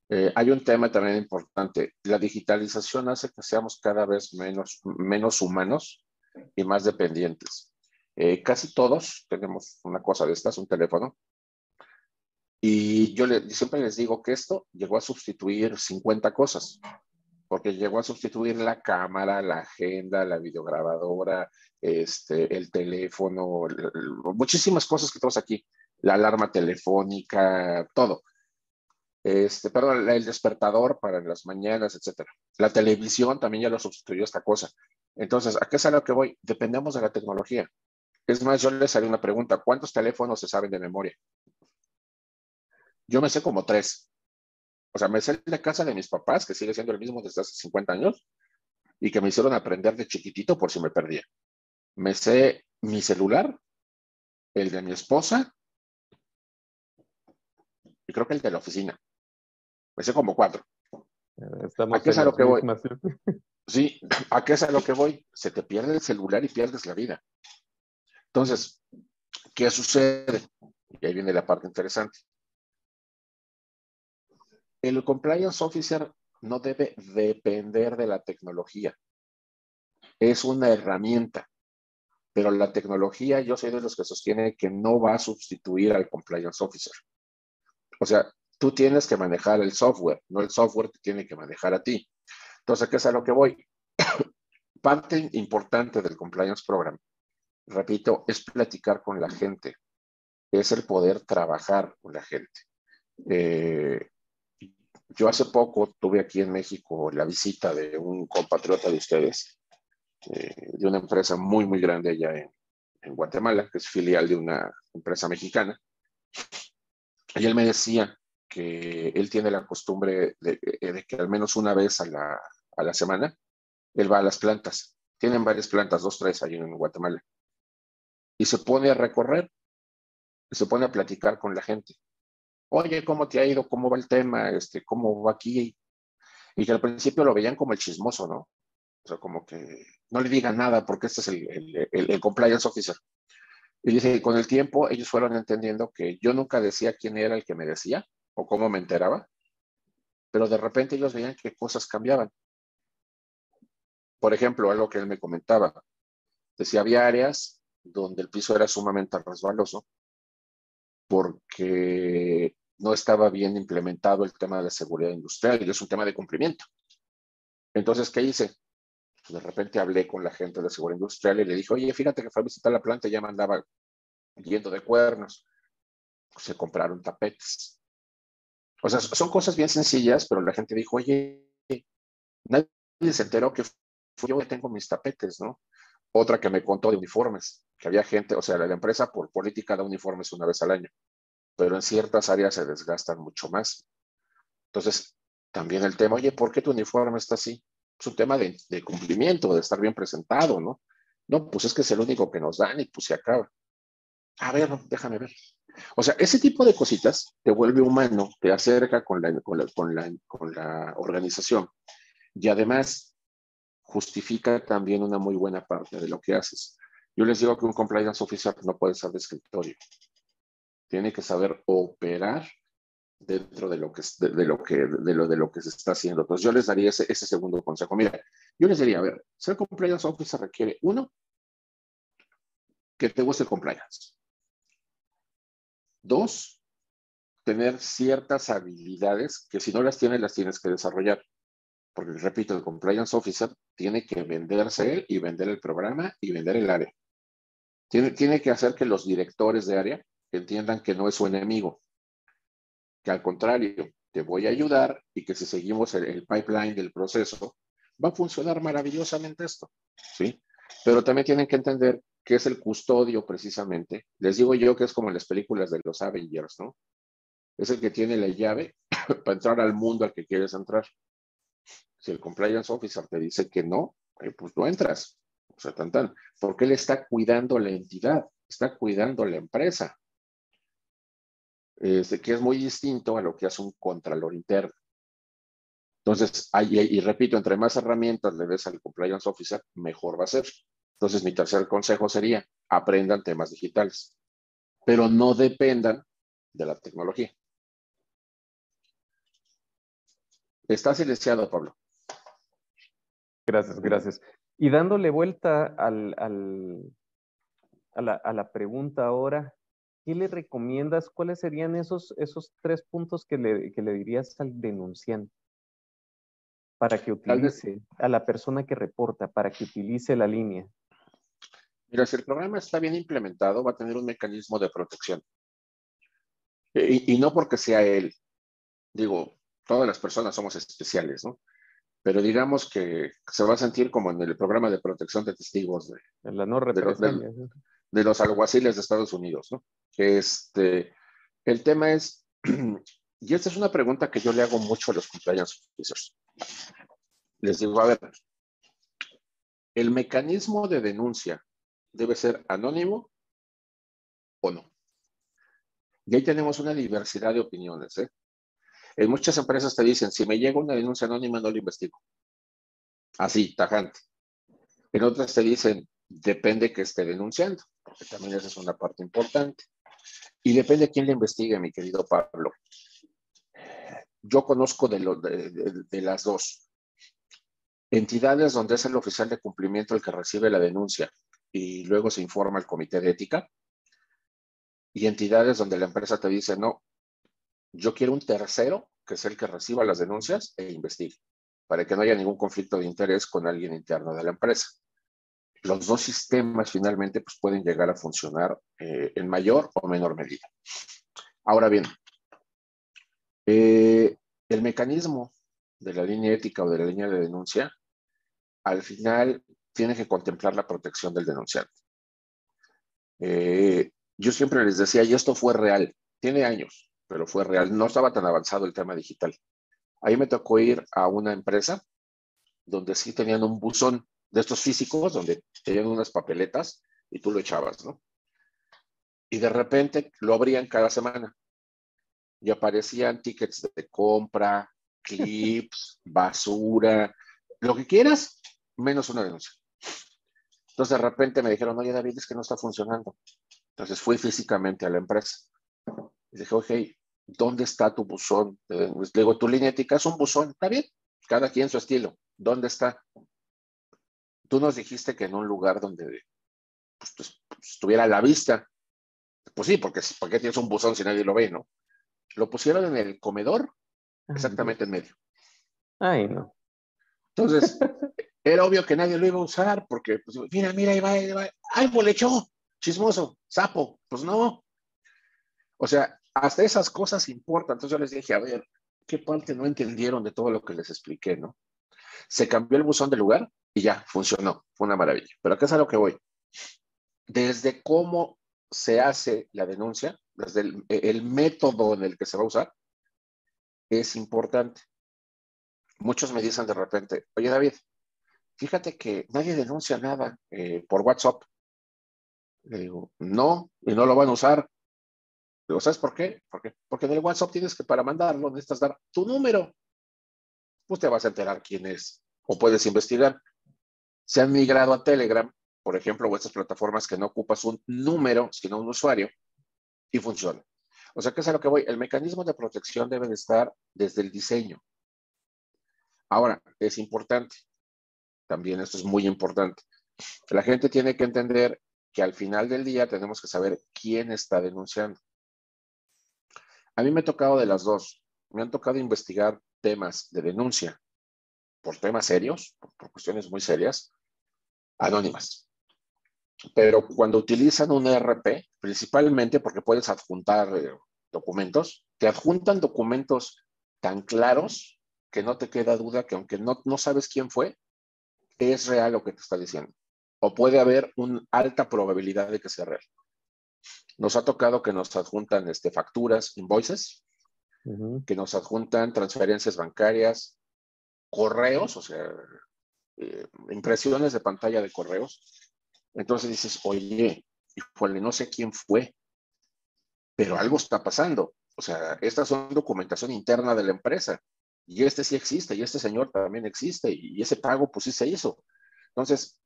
Eh, hay un tema también importante. La digitalización hace que seamos cada vez menos, menos humanos y más dependientes. Eh, casi todos tenemos una cosa de estas, un teléfono. Y yo siempre les digo que esto llegó a sustituir 50 cosas, porque llegó a sustituir la cámara, la agenda, la videograbadora, este, el teléfono, muchísimas cosas que tenemos aquí, la alarma telefónica, todo. Este, perdón, el despertador para las mañanas, etcétera. La televisión también ya lo sustituyó esta cosa. Entonces, ¿a qué es a lo que voy? Dependemos de la tecnología. Es más, yo les haré una pregunta. ¿Cuántos teléfonos se saben de memoria? Yo me sé como tres. O sea, me sé la casa de mis papás, que sigue siendo el mismo desde hace 50 años, y que me hicieron aprender de chiquitito por si me perdía. Me sé mi celular, el de mi esposa, y creo que el de la oficina. Me sé como cuatro. ¿A qué es a lo que voy? Sí, ¿a qué es a lo que voy? Se te pierde el celular y pierdes la vida. Entonces, ¿qué sucede? Y ahí viene la parte interesante. El compliance officer no debe depender de la tecnología. Es una herramienta, pero la tecnología, yo soy de los que sostiene que no va a sustituir al compliance officer. O sea, tú tienes que manejar el software, no el software te tiene que manejar a ti. Entonces, ¿qué es a lo que voy? Parte importante del compliance program, repito, es platicar con la gente, es el poder trabajar con la gente. Eh, yo hace poco tuve aquí en México la visita de un compatriota de ustedes, eh, de una empresa muy, muy grande allá en, Guatemala, que es filial de una empresa mexicana. Y él me decía que él tiene la costumbre de, de que al menos una vez a la, a la, semana, él va a las plantas. Tienen varias plantas, dos, tres ahí en Guatemala. Y se pone a recorrer, y se pone a platicar con la gente oye, ¿cómo te ha ido? ¿Cómo va el tema? Este, ¿Cómo va aquí? Y que al principio lo veían como el chismoso, ¿no? O sea, como que no le digan nada porque este es el, el, compliance officer. Y dice que con el tiempo ellos fueron entendiendo que yo nunca decía quién era el que me decía o cómo me enteraba, pero de repente ellos veían que cosas cambiaban. Por ejemplo, algo que él me comentaba, decía, había áreas donde el piso era sumamente resbaloso porque no estaba bien implementado el tema de la seguridad industrial y es un tema de cumplimiento. Entonces, ¿qué hice? De repente hablé con la gente de seguridad industrial y le dije, oye, fíjate que fue a visitar la planta y ya me andaba yendo de cuernos. Se compraron tapetes. O sea, son cosas bien sencillas, pero la gente dijo, oye, nadie se enteró que yo que tengo mis tapetes, ¿no? Otra que me contó de uniformes, que había gente, o sea, la empresa por política da uniformes una vez al año pero en ciertas áreas se desgastan mucho más. Entonces, también el tema, oye, ¿por qué tu uniforme está así? Es un tema de, cumplimiento, de estar bien presentado, ¿no? No, pues es que es el único que nos dan y pues se acaba. A ver, déjame ver. O sea, ese tipo de cositas te vuelve humano, te acerca con la, con la, con la, con la organización y además justifica también una muy buena parte de lo que haces. Yo les digo que un compliance officer no puede ser de escritorio tiene que saber operar dentro de lo que, se está haciendo. Entonces yo les daría ese, segundo consejo. Mira, yo les diría, a ver, ser compliance officer requiere, uno, que te guste compliance. Dos, tener ciertas habilidades que si no las tienes, las tienes que desarrollar. Porque, repito, el compliance officer tiene que venderse él y vender el programa y vender el área. Tiene, tiene que hacer que los directores de área entiendan que no es su enemigo, que al contrario, te voy a ayudar y que si seguimos el, pipeline del proceso, va a funcionar maravillosamente esto, ¿sí? Pero también tienen que entender que es el custodio precisamente. Les digo yo que es como en las películas de los Avengers, ¿no? Es el que tiene la llave para entrar al mundo al que quieres entrar. Si el compliance officer te dice que no, eh, pues no entras. O sea, tan, tan. Porque él está cuidando la entidad, está cuidando la empresa este, que es muy distinto a lo que hace un contralor interno. Entonces, y, repito, entre más herramientas le des al compliance officer, mejor va a ser. Entonces, mi tercer consejo sería, aprendan temas digitales, pero no dependan de la tecnología. Está silenciado, Pablo. Gracias, gracias. Y dándole vuelta al, al, a, la, a, la, pregunta ahora, ¿qué le recomiendas? ¿Cuáles serían esos, esos tres puntos que le, que le dirías al denunciante? Para que utilice, a la persona que reporta, para que utilice la línea. Mira, si el programa está bien implementado, va a tener un mecanismo de protección. Y, y, no porque sea él. Digo, todas las personas somos especiales, ¿no? Pero digamos que se va a sentir como en el programa de protección de testigos de, la no de, los, de los alguaciles de Estados Unidos, ¿no? Este, el tema es, Y esta es una pregunta que yo le hago mucho a los cumpleaños officers. Les digo, a ver, ¿el mecanismo de denuncia debe ser anónimo o no? Y ahí tenemos una diversidad de opiniones. ¿eh? En muchas empresas te dicen, si me llega una denuncia anónima, no lo investigo. Así, tajante. En otras te dicen, depende que esté denunciando, porque también esa es una parte importante. Y depende de quién le investigue, mi querido Pablo. Yo conozco de, de, las dos. Entidades donde es el oficial de cumplimiento el que recibe la denuncia y luego se informa al comité de ética. Y entidades donde la empresa te dice, no, yo quiero un tercero que es el que reciba las denuncias e investigue, para que no haya ningún conflicto de interés con alguien interno de la empresa los dos sistemas finalmente pues, pueden llegar a funcionar eh, en mayor o menor medida. Ahora bien, eh, el mecanismo de la línea ética o de la línea de denuncia, al final tiene que contemplar la protección del denunciante. Eh, yo siempre les decía, y esto fue real, tiene años, pero fue real, no estaba tan avanzado el tema digital. Ahí me tocó ir a una empresa donde sí tenían un buzón de estos físicos donde tenían unas papeletas y tú lo echabas, ¿no? Y de repente lo abrían cada semana y aparecían tickets de compra, clips, basura, lo que quieras, menos una denuncia. Entonces de repente me dijeron, oye David, es que no está funcionando. Entonces fui físicamente a la empresa y dije, oye, ¿dónde está tu buzón? Le digo, tu línea ética es un buzón, está bien, cada quien su estilo. ¿Dónde está? Tú nos dijiste que en un lugar donde pues, pues, estuviera a la vista. Pues sí, porque ¿por qué tienes un buzón si nadie lo ve, no? Lo pusieron en el comedor, exactamente en medio. Ay, no. Entonces, era obvio que nadie lo iba a usar porque, pues, mira, mira, ahí va, ahí va. ¡Ay, bolechó! Chismoso, sapo. Pues no. O sea, hasta esas cosas importan. Entonces yo les dije, a ver, ¿qué parte no entendieron de todo lo que les expliqué, no? Se cambió el buzón de lugar y ya, funcionó, fue una maravilla. Pero acá es a lo que voy. Desde cómo se hace la denuncia, desde el, método en el que se va a usar, es importante. Muchos me dicen de repente, oye David, fíjate que nadie denuncia nada eh, por WhatsApp. Le digo, no, y no lo van a usar. ¿Sabes por qué? Porque, porque en el WhatsApp tienes que para mandarlo necesitas dar tu número. Pues te vas a enterar quién es o puedes investigar se han migrado a Telegram, por ejemplo, o estas plataformas que no ocupas un número, sino un usuario, y funciona. O sea, ¿qué es a lo que voy? El mecanismo de protección debe de estar desde el diseño. Ahora, es importante, también esto es muy importante. La gente tiene que entender que al final del día tenemos que saber quién está denunciando. A mí me ha tocado de las dos. Me han tocado investigar temas de denuncia por temas serios, por cuestiones muy serias, anónimas. Pero cuando utilizan un ERP, principalmente porque puedes adjuntar eh, documentos, te adjuntan documentos tan claros que no te queda duda que aunque no, no sabes quién fue, es real lo que te está diciendo. O puede haber una alta probabilidad de que sea real. Nos ha tocado que nos adjuntan este, facturas, invoices, que nos adjuntan transferencias bancarias, correos, o sea, eh, impresiones de pantalla de correos. Entonces dices, oye, híjole, no sé quién fue, pero algo está pasando. O sea, estas son documentación interna de la empresa y este sí existe y este señor también existe y ese pago pues sí se hizo. Entonces,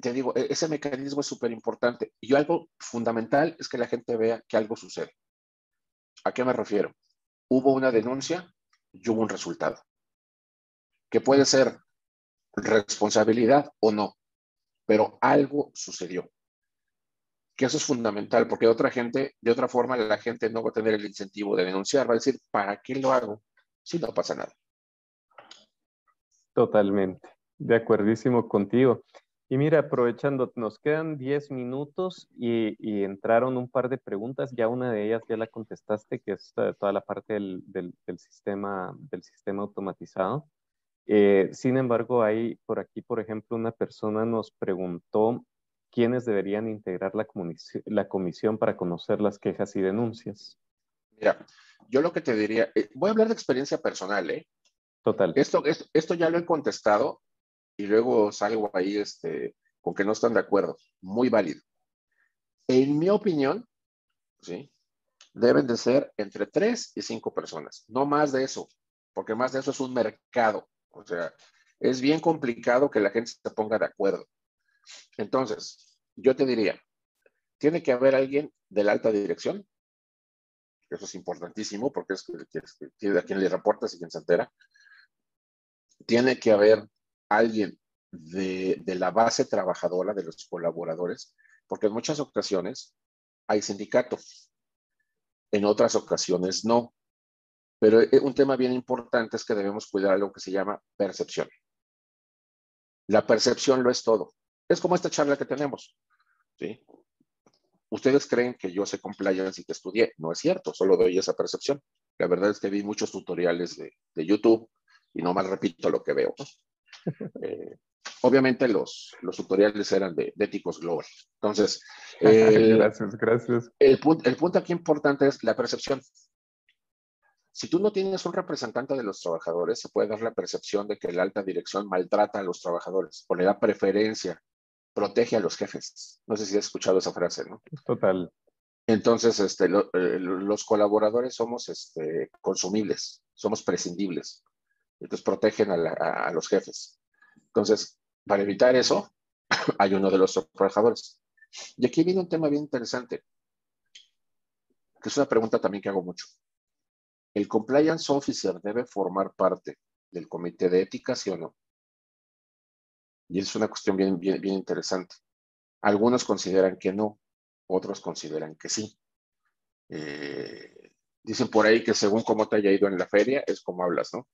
te digo, e-, ese mecanismo es súper importante y algo fundamental es que la gente vea que algo sucede. ¿A qué me refiero? Hubo una denuncia y hubo un resultado, que puede ser responsabilidad o no, pero algo sucedió. Que eso es fundamental, porque otra gente, de otra forma, la gente no va a tener el incentivo de denunciar, va a decir, ¿para qué lo hago si no pasa nada? Totalmente, de acuerdísimo contigo. Y mira, aprovechando, nos quedan 10 minutos y, entraron un par de preguntas, ya una de ellas ya la contestaste, que es toda la parte del, del sistema, del sistema automatizado. Eh, sin embargo, hay por aquí, por ejemplo, una persona nos preguntó quiénes deberían integrar la, comisión para conocer las quejas y denuncias. Mira, yo lo que te diría, eh, voy a hablar de experiencia personal, ¿eh? Total. Esto, esto, esto ya lo he contestado y luego salgo ahí este, con que no están de acuerdo. Muy válido. En mi opinión, ¿sí? Deben de ser entre tres y cinco personas, no más de eso, porque más de eso es un mercado. O sea, es bien complicado que la gente se ponga de acuerdo. Entonces, yo te diría, tiene que haber alguien de la alta dirección. Eso es importantísimo porque es, a quien le reportas y quien se entera. Tiene que haber alguien de, la base trabajadora de los colaboradores, porque en muchas ocasiones hay sindicatos, en otras ocasiones no. Pero eh, un tema bien importante es que debemos cuidar algo que se llama percepción. La percepción lo es todo. Es como esta charla que tenemos. ¿sí? Ustedes creen que yo sé compliance y que estudié. No es cierto, solo doy esa percepción. La verdad es que vi muchos tutoriales de, YouTube y no más repito lo que veo. Eh, obviamente los, los tutoriales eran de, éticos global. Entonces, gracias, gracias. El, el punto aquí importante es la percepción. Si tú no tienes un representante de los trabajadores, se puede dar la percepción de que la alta dirección maltrata a los trabajadores o le da preferencia, protege a los jefes. No sé si has escuchado esa frase, ¿no? Total. Entonces, este, eh, los colaboradores somos este, consumibles, somos prescindibles. Entonces, protegen a, los jefes. Entonces, para evitar eso, hay uno de los trabajadores. Y aquí viene un tema bien interesante, que es una pregunta también que hago mucho. ¿El compliance officer debe formar parte del comité de ética, sí o no? Y es una cuestión bien, bien, bien interesante. Algunos consideran que no, otros consideran que sí. Eh, dicen por ahí que según cómo te haya ido en la feria, es como hablas, ¿no?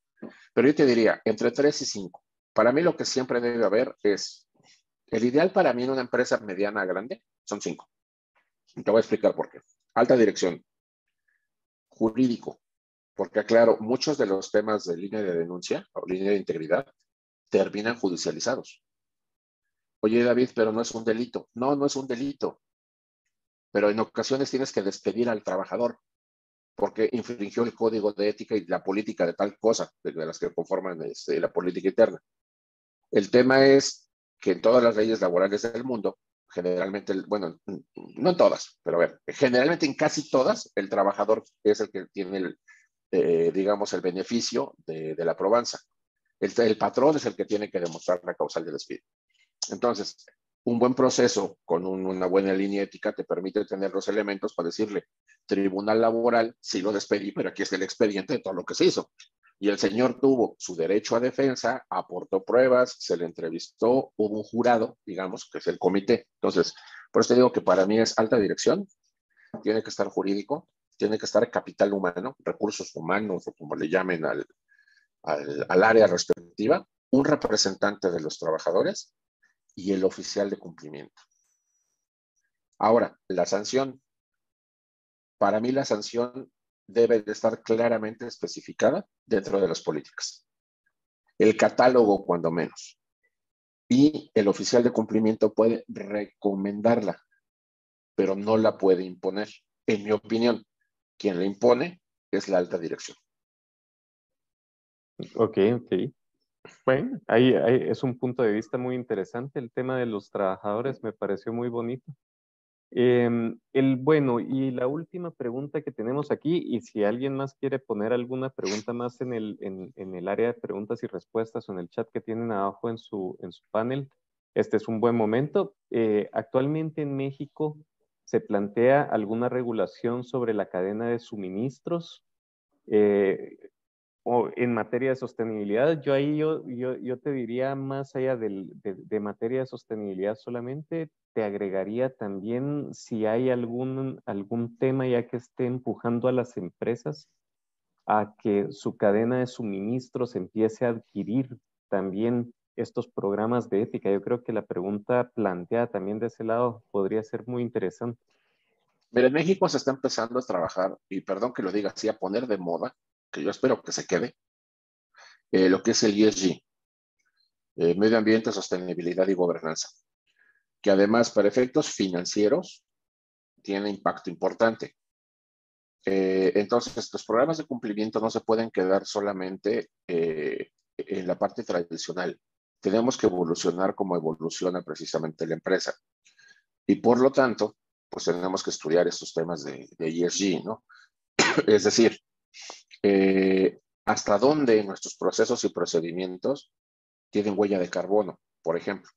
Pero yo te diría, entre tres y cinco. Para mí lo que siempre debe haber es, el ideal para mí en una empresa mediana grande son cinco. te voy a explicar por qué. Alta dirección, jurídico, porque aclaro, muchos de los temas de línea de denuncia o línea de integridad terminan judicializados. Oye, David, pero no es un delito. No, no es un delito. Pero en ocasiones tienes que despedir al trabajador porque infringió el código de ética y la política de tal cosa, de las que conforman este, la política interna. El tema es que en todas las leyes laborales del mundo, generalmente, bueno, no en todas, pero a ver, generalmente en casi todas, el trabajador es el que tiene el, eh, digamos, el beneficio de, la probanza. El, el, patrón es el que tiene que demostrar la causal del despido. Entonces, un buen proceso con una buena línea ética te permite tener los elementos para decirle, tribunal laboral, sí lo despedí, pero aquí está el expediente de todo lo que se hizo. Y el señor tuvo su derecho a defensa, aportó pruebas, se le entrevistó, hubo un jurado, digamos, que es el comité. Entonces, por eso te digo que para mí es alta dirección, tiene que estar jurídico, tiene que estar capital humano, recursos humanos o como le llamen al, al, área respectiva, un representante de los trabajadores y el oficial de cumplimiento. Ahora, la sanción. Para mí la sanción debe de estar claramente especificada dentro de las políticas. El catálogo, cuando menos. Y el oficial de cumplimiento puede recomendarla, pero no la puede imponer. En mi opinión, quien la impone es la alta dirección. Ok, ok. Bueno, ahí, es un punto de vista muy interesante. El tema de los trabajadores me pareció muy bonito. Em, el, bueno, y la última pregunta que tenemos aquí, y si alguien más quiere poner alguna pregunta más en el, en, en el área de preguntas y respuestas o en el chat que tienen abajo en su, en su panel, este es un buen momento. Eh, actualmente en México, ¿Se plantea alguna regulación sobre la cadena de suministros? Eh, o en materia de sostenibilidad, yo ahí yo, yo, te diría más allá de, de, materia de sostenibilidad solamente, te agregaría también si hay algún, algún tema ya que esté empujando a las empresas a que su cadena de suministros empiece a adquirir también estos programas de ética? Yo creo que la pregunta planteada también de ese lado podría ser muy interesante. Mira, en México se está empezando a trabajar, y perdón que lo diga así, a poner de moda, que yo espero que se quede, eh, lo que es el ESG, eh, Medio Ambiente, Sostenibilidad y Gobernanza, que además para efectos financieros tiene impacto importante. Eh, entonces, los programas de cumplimiento no se pueden quedar solamente eh, en la parte tradicional. Tenemos que evolucionar como evoluciona precisamente la empresa. Y por lo tanto, pues tenemos que estudiar estos temas de, ESG, ¿no? es decir, eh, hasta dónde nuestros procesos y procedimientos tienen huella de carbono, por ejemplo.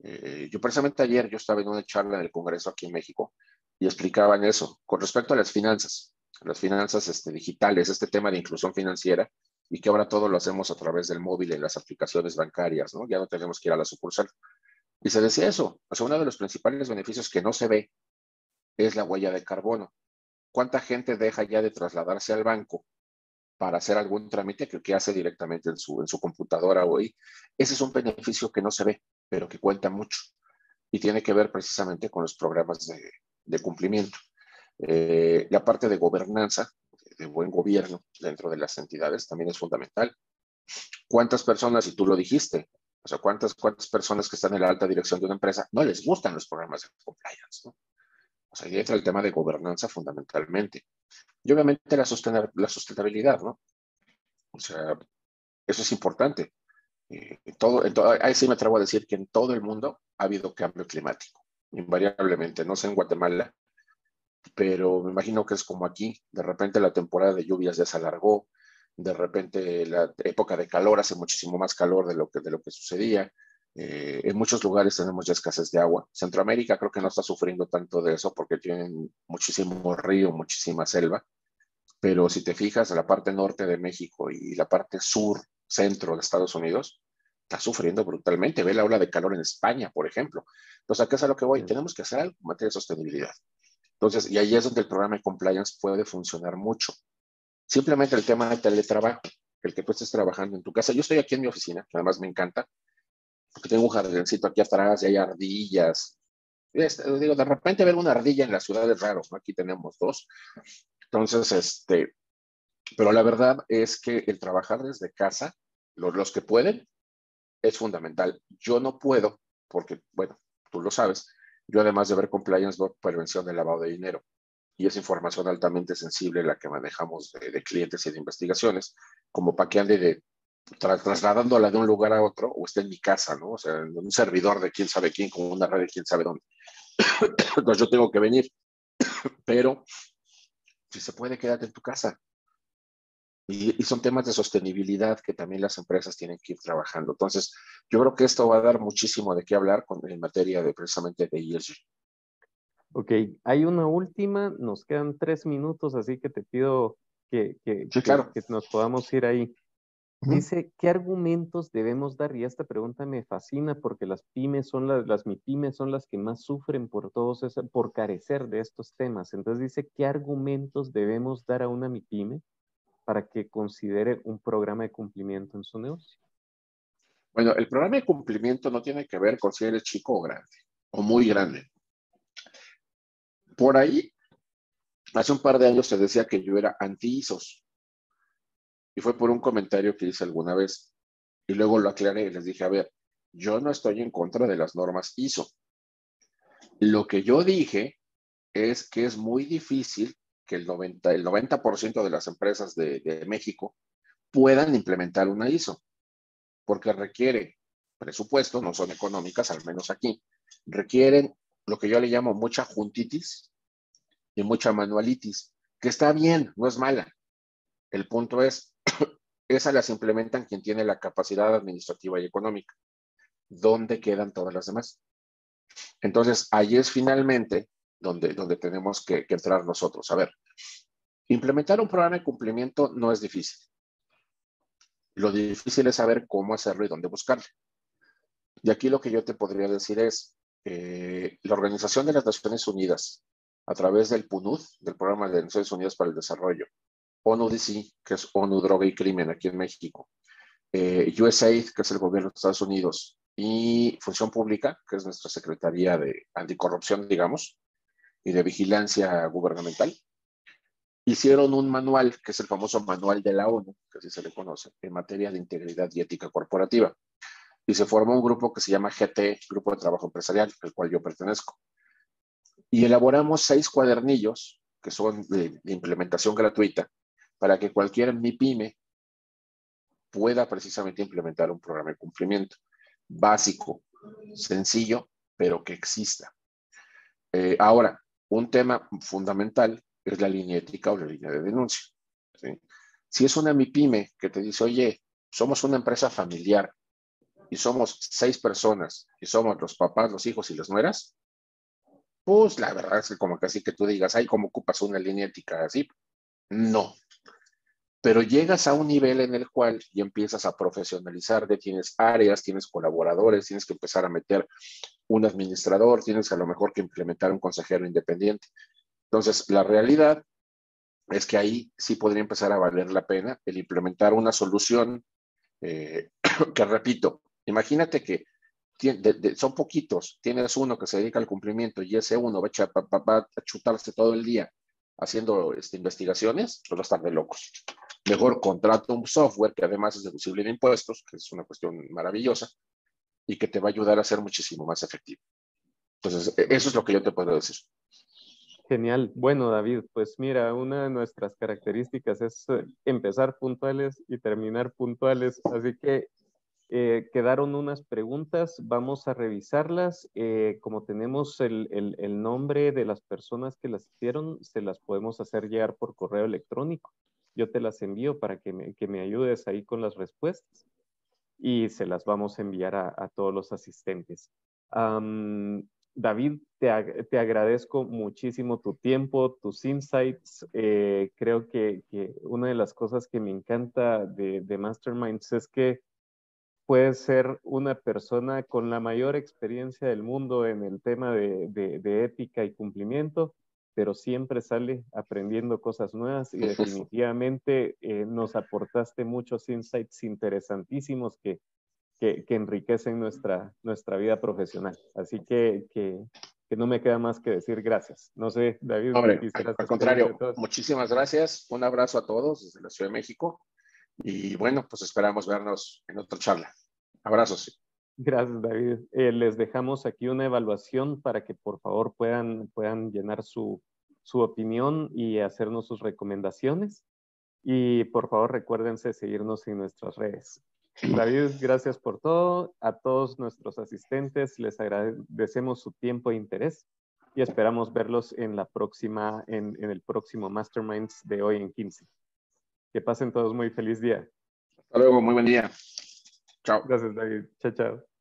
Eh, yo precisamente ayer yo estaba en una charla en el Congreso aquí en México y explicaban eso con respecto a las finanzas, las finanzas este, digitales, este tema de inclusión financiera y que ahora todo lo hacemos a través del móvil en las aplicaciones bancarias, ¿no? Ya no tenemos que ir a la sucursal. Y se decía eso, o sea, uno de los principales beneficios que no se ve es la huella de carbono. ¿Cuánta gente deja ya de trasladarse al banco para hacer algún trámite que, que hace directamente en su, en su computadora hoy? Ese es un beneficio que no se ve, pero que cuenta mucho y tiene que ver precisamente con los programas de, de cumplimiento. Eh, la parte de gobernanza, de buen gobierno dentro de las entidades también es fundamental. ¿Cuántas personas, y tú lo dijiste, o sea, ¿cuántas, cuántas personas que están en la alta dirección de una empresa no les gustan los programas de compliance? O sea, ahí entra el tema de gobernanza fundamentalmente. Y obviamente la, la sustentabilidad, ¿no? O sea, eso es importante. Eh, todo, ahí sí me atrevo a decir que en todo el mundo ha habido cambio climático, invariablemente. No sé en Guatemala, pero me imagino que es como aquí. De repente la temporada de lluvias ya se alargó, de repente la época de calor hace muchísimo más calor de lo que, de lo que sucedía. Eh, en muchos lugares tenemos ya escasez de agua. Centroamérica creo que no está sufriendo tanto de eso porque tienen muchísimo río, muchísima selva. Pero si te fijas, la parte norte de México y la parte sur, centro de Estados Unidos, está sufriendo brutalmente. Ve la ola de calor en España, por ejemplo. Entonces, ¿a qué es a lo que voy? Tenemos que hacer algo en materia de sostenibilidad. Entonces, y ahí es donde el programa de compliance puede funcionar mucho. Simplemente el tema de teletrabajo, el que tú estés trabajando en tu casa. Yo estoy aquí en mi oficina, que además me encanta, porque tengo un jardincito aquí atrás y hay ardillas. Digo, de repente ver una ardilla en la ciudad es raro, Aquí tenemos dos. Entonces, este, pero la verdad es que el trabajar desde casa, los, los que pueden, es fundamental. Yo no puedo, porque, bueno, tú lo sabes, yo además de ver compliance, veo prevención del lavado de dinero y es información altamente sensible la que manejamos de, clientes y de investigaciones, como para que ande de, trasladándola de un lugar a otro o esté en mi casa, ¿no? O sea, en un servidor de quién sabe quién, con una red de quién sabe dónde. Entonces yo tengo que venir, pero si se puede, quédate en tu casa. Y, y, son temas de sostenibilidad que también las empresas tienen que ir trabajando. Entonces, yo creo que esto va a dar muchísimo de qué hablar con, en materia de precisamente de ESG. Ok, hay una última, nos quedan tres minutos, así que te pido que, que, nos podamos ir ahí. Dice, ¿qué argumentos debemos dar? Y esta pregunta me fascina porque las pymes son las, las MIPYMES son las que más sufren por todos por carecer de estos temas. Entonces dice, ¿qué argumentos debemos dar a una MIPYME para que considere un programa de cumplimiento en su negocio? Bueno, el programa de cumplimiento no tiene que ver con si eres chico o grande, o muy grande. Por ahí, hace un par de años se decía que yo era anti-ISOs. Y fue por un comentario que hice alguna vez. Y luego lo aclaré y les dije, a ver, yo no estoy en contra de las normas ISO. Lo que yo dije es que es muy difícil que el 90%, el 90 de las empresas de, de México puedan implementar una ISO, porque requiere presupuesto, no son económicas, al menos aquí, requieren lo que yo le llamo mucha juntitis y mucha manualitis, que está bien, no es mala. El punto es, esas las implementan quien tiene la capacidad administrativa y económica. ¿Dónde quedan todas las demás? Entonces, ahí es finalmente donde, donde tenemos que, que entrar nosotros. A ver, implementar un programa de cumplimiento no es difícil. Lo difícil es saber cómo hacerlo y dónde buscarlo. Y aquí lo que yo te podría decir es, eh, la Organización de las Naciones Unidas, a través del PNUD, del Programa de Naciones Unidas para el Desarrollo, ONU-DC, que es ONU Droga y Crimen aquí en México, eh, USAID, que es el gobierno de Estados Unidos, y Función Pública, que es nuestra Secretaría de Anticorrupción, digamos, y de Vigilancia Gubernamental, hicieron un manual, que es el famoso manual de la ONU, que así se le conoce, en materia de integridad y ética corporativa y se formó un grupo que se llama GT, Grupo de Trabajo Empresarial, al cual yo pertenezco. Y elaboramos seis cuadernillos que son de, implementación gratuita para que cualquier MIPYME pueda precisamente implementar un programa de cumplimiento básico, sencillo, pero que exista. Eh, ahora, un tema fundamental es la línea ética o la línea de denuncia. Si es una MIPYME que te dice, oye, somos una empresa familiar y somos seis personas y somos los papás, los hijos y las nueras, pues la verdad es que como así que tú digas, ay, ¿cómo ocupas una línea ética así? No. Pero llegas a un nivel en el cual ya empiezas a profesionalizar, de tienes áreas, tienes colaboradores, tienes que empezar a meter un administrador, tienes a lo mejor que implementar un consejero independiente. Entonces, la realidad es que ahí sí podría empezar a valer la pena el implementar una solución eh, que, repito, imagínate que son poquitos, tienes uno que se dedica al cumplimiento y ese uno va a, chutarse todo el día haciendo este, investigaciones, pues va a estar de locos. Mejor contrato un software que además es deducible de impuestos, que es una cuestión maravillosa, y que te va a ayudar a ser muchísimo más efectivo. Entonces, e, eso es lo que yo te puedo decir. Genial. Bueno, David, pues mira, una de nuestras características es eh, empezar puntuales y terminar puntuales, así que eh, quedaron unas preguntas, vamos a revisarlas. Eh, como tenemos el, el, nombre de las personas que las hicieron, se las podemos hacer llegar por correo electrónico. Yo te las envío para que me, que me ayudes ahí con las respuestas y se las vamos a enviar a, todos los asistentes. David, te, te, agradezco muchísimo tu tiempo, tus insights. Eh, creo que, que, una de las cosas que me encanta de, de Masterminds es que puedes ser una persona con la mayor experiencia del mundo en el tema de, de, ética y cumplimiento, pero siempre sale aprendiendo cosas nuevas y definitivamente eh, nos aportaste muchos insights interesantísimos que, que, que, enriquecen nuestra, nuestra vida profesional. Así que, que, no me queda más que decir gracias. No sé, David. Hombre, al contrario, muchísimas gracias. Un abrazo a todos desde la Ciudad de México. Y bueno, pues esperamos vernos en otra charla. Abrazos. Gracias, David. Eh, les dejamos aquí una evaluación para que por favor puedan, puedan llenar su, su opinión y hacernos sus recomendaciones. Y por favor recuérdense seguirnos en nuestras redes. David, gracias por todo. A todos nuestros asistentes les agradecemos su tiempo e interés y esperamos verlos en la próxima, en, en el próximo Masterminds de hoy en 15. Que pasen todos muy feliz día. Hasta luego, muy buen día. Chao. Gracias, David. Chao, chao.